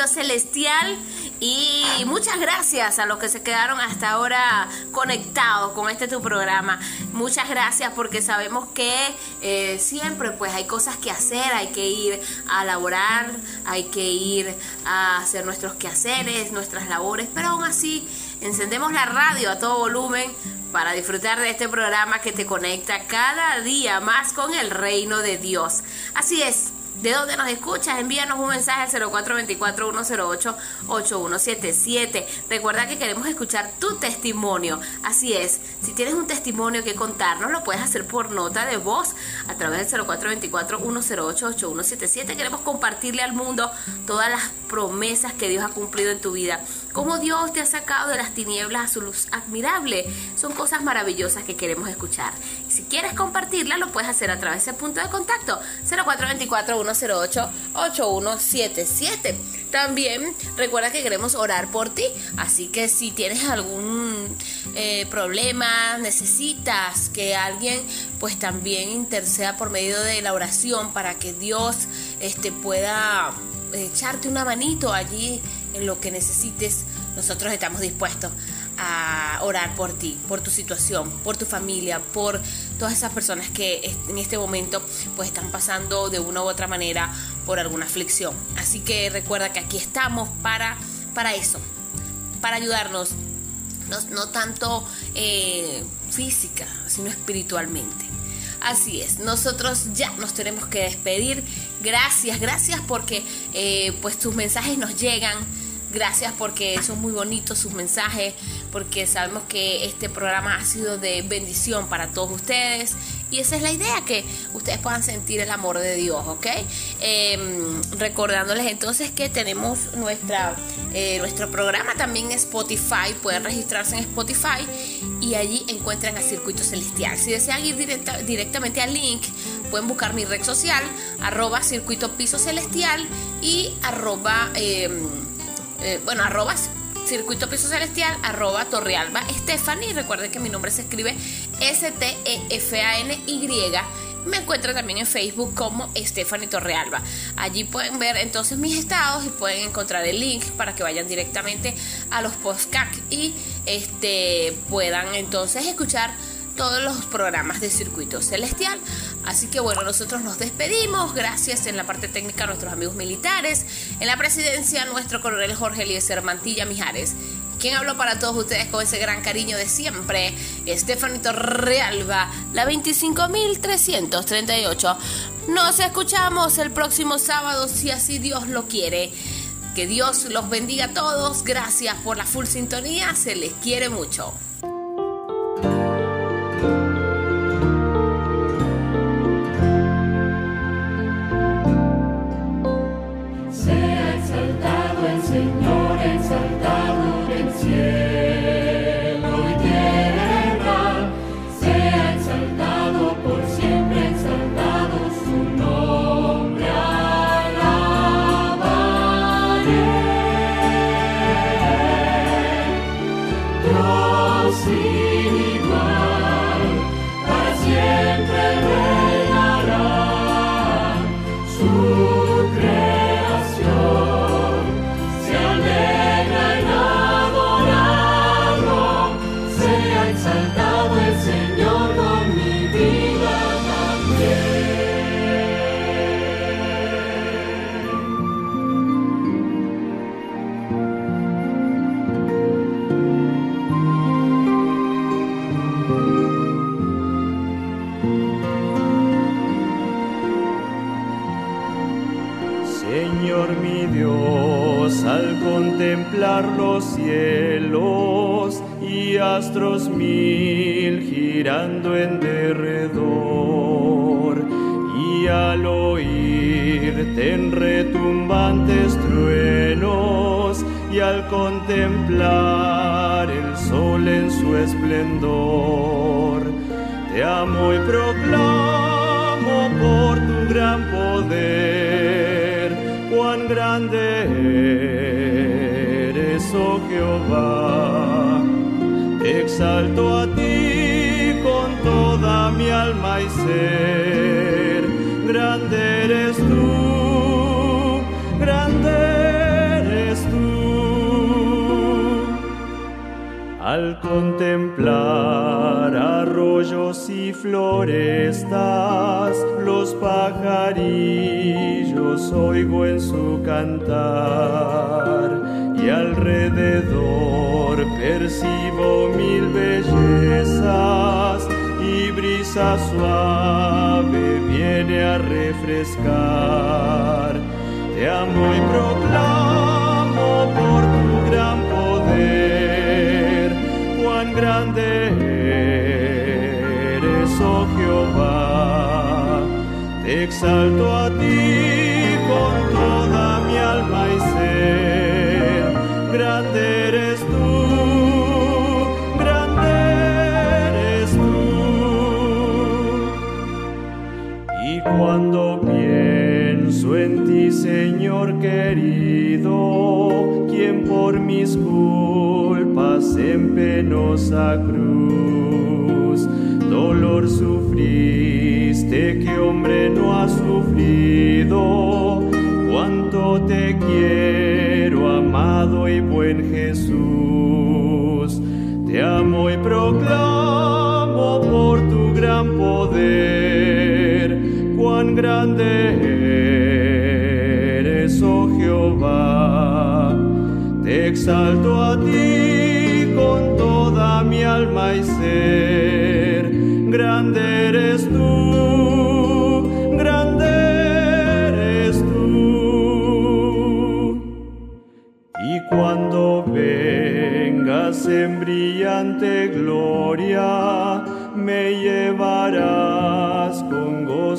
Celestial y muchas gracias a los que se quedaron hasta ahora conectados con este tu programa. Muchas gracias porque sabemos que eh, siempre pues hay cosas que hacer, hay que ir a laborar, hay que ir a hacer nuestros quehaceres, nuestras labores, pero aún así encendemos la radio a todo volumen para disfrutar de este programa que te conecta cada día más con el reino de Dios. Así es. ¿De dónde nos escuchas? Envíanos un mensaje al 0424-108-8177. Recuerda que queremos escuchar tu testimonio. Así es, tienes un testimonio que contarnos, lo puedes hacer por nota de voz a través del 0424-108-8177. Queremos compartirle al mundo todas las promesas que Dios ha cumplido en tu vida. Cómo Dios te ha sacado de las tinieblas a su luz admirable. Son cosas maravillosas que queremos escuchar. si quieres compartirla, lo puedes hacer a través de punto de contacto 0424 108-8177. También recuerda que queremos orar por ti, así que si tienes algún eh, problema, necesitas que alguien pues también interceda por medio de la oración para que Dios este, pueda echarte una manito allí en lo que necesites, nosotros estamos dispuestos a orar por ti, por tu situación, por tu familia, por todas esas personas que en este momento pues están pasando de una u otra manera por alguna aflicción. Así que recuerda que aquí estamos para, para eso, para ayudarnos, no, tanto eh, física, sino espiritualmente. Así es, nosotros ya nos tenemos que despedir. Gracias, gracias porque eh, pues tus mensajes nos llegan Gracias porque son muy bonitos sus mensajes, porque sabemos que este programa ha sido de bendición para todos ustedes y esa es la idea, que ustedes puedan sentir el amor de Dios, ¿ok? Em, recordándoles entonces que tenemos nuestra, eh, nuestro programa también en Spotify, pueden registrarse en Spotify y allí encuentran a Circuito Celestial. Si desean ir directamente al link, pueden buscar mi red social, arroba circuito piso celestial y arroba... Em, eh, bueno, arroba circuito piso celestial, arroba torrealba Stephanie. Recuerden que mi nombre se escribe S-T-E-F-A-N-Y. Me encuentran también en Facebook como Stephanie Torrealba. Allí pueden ver entonces mis estados y pueden encontrar el link para que vayan directamente a los podcasts y este, puedan entonces escuchar todos los programas de Circuito Celestial. Así que bueno, nosotros nos despedimos. Gracias en la parte técnica a nuestros amigos militares. En la presidencia, nuestro coronel Jorge Eliezer Mantilla Mijares. Quien habló para todos ustedes con ese gran cariño de siempre, Estefanito Realba, la 25.338. Nos escuchamos el próximo sábado, si así Dios lo quiere. Que Dios los bendiga a todos. Gracias por la full sintonía. Se les quiere mucho. Los cielos y astros mil girando en derredor y al oírte en retumbantes truenos y al contemplar el sol en su esplendor te amo y proclamo por tu gran poder grande es oh Jehová. Exalto a ti con toda mi alma y ser. Al contemplar arroyos y florestas, los pajarillos oigo en su cantar y alrededor percibo mil bellezas y brisa suave viene a refrescar. Te amo y proclamo por grande eres, oh Jehová. Te exalto a ti en penosa cruz, dolor sufriste que hombre no ha sufrido, cuánto te quiero, amado y buen Jesús, te amo y proclamo por tu gran poder, cuán grande eres, oh Jehová. Te exalto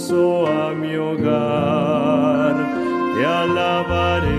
gozo a mi hogar. Te alabaré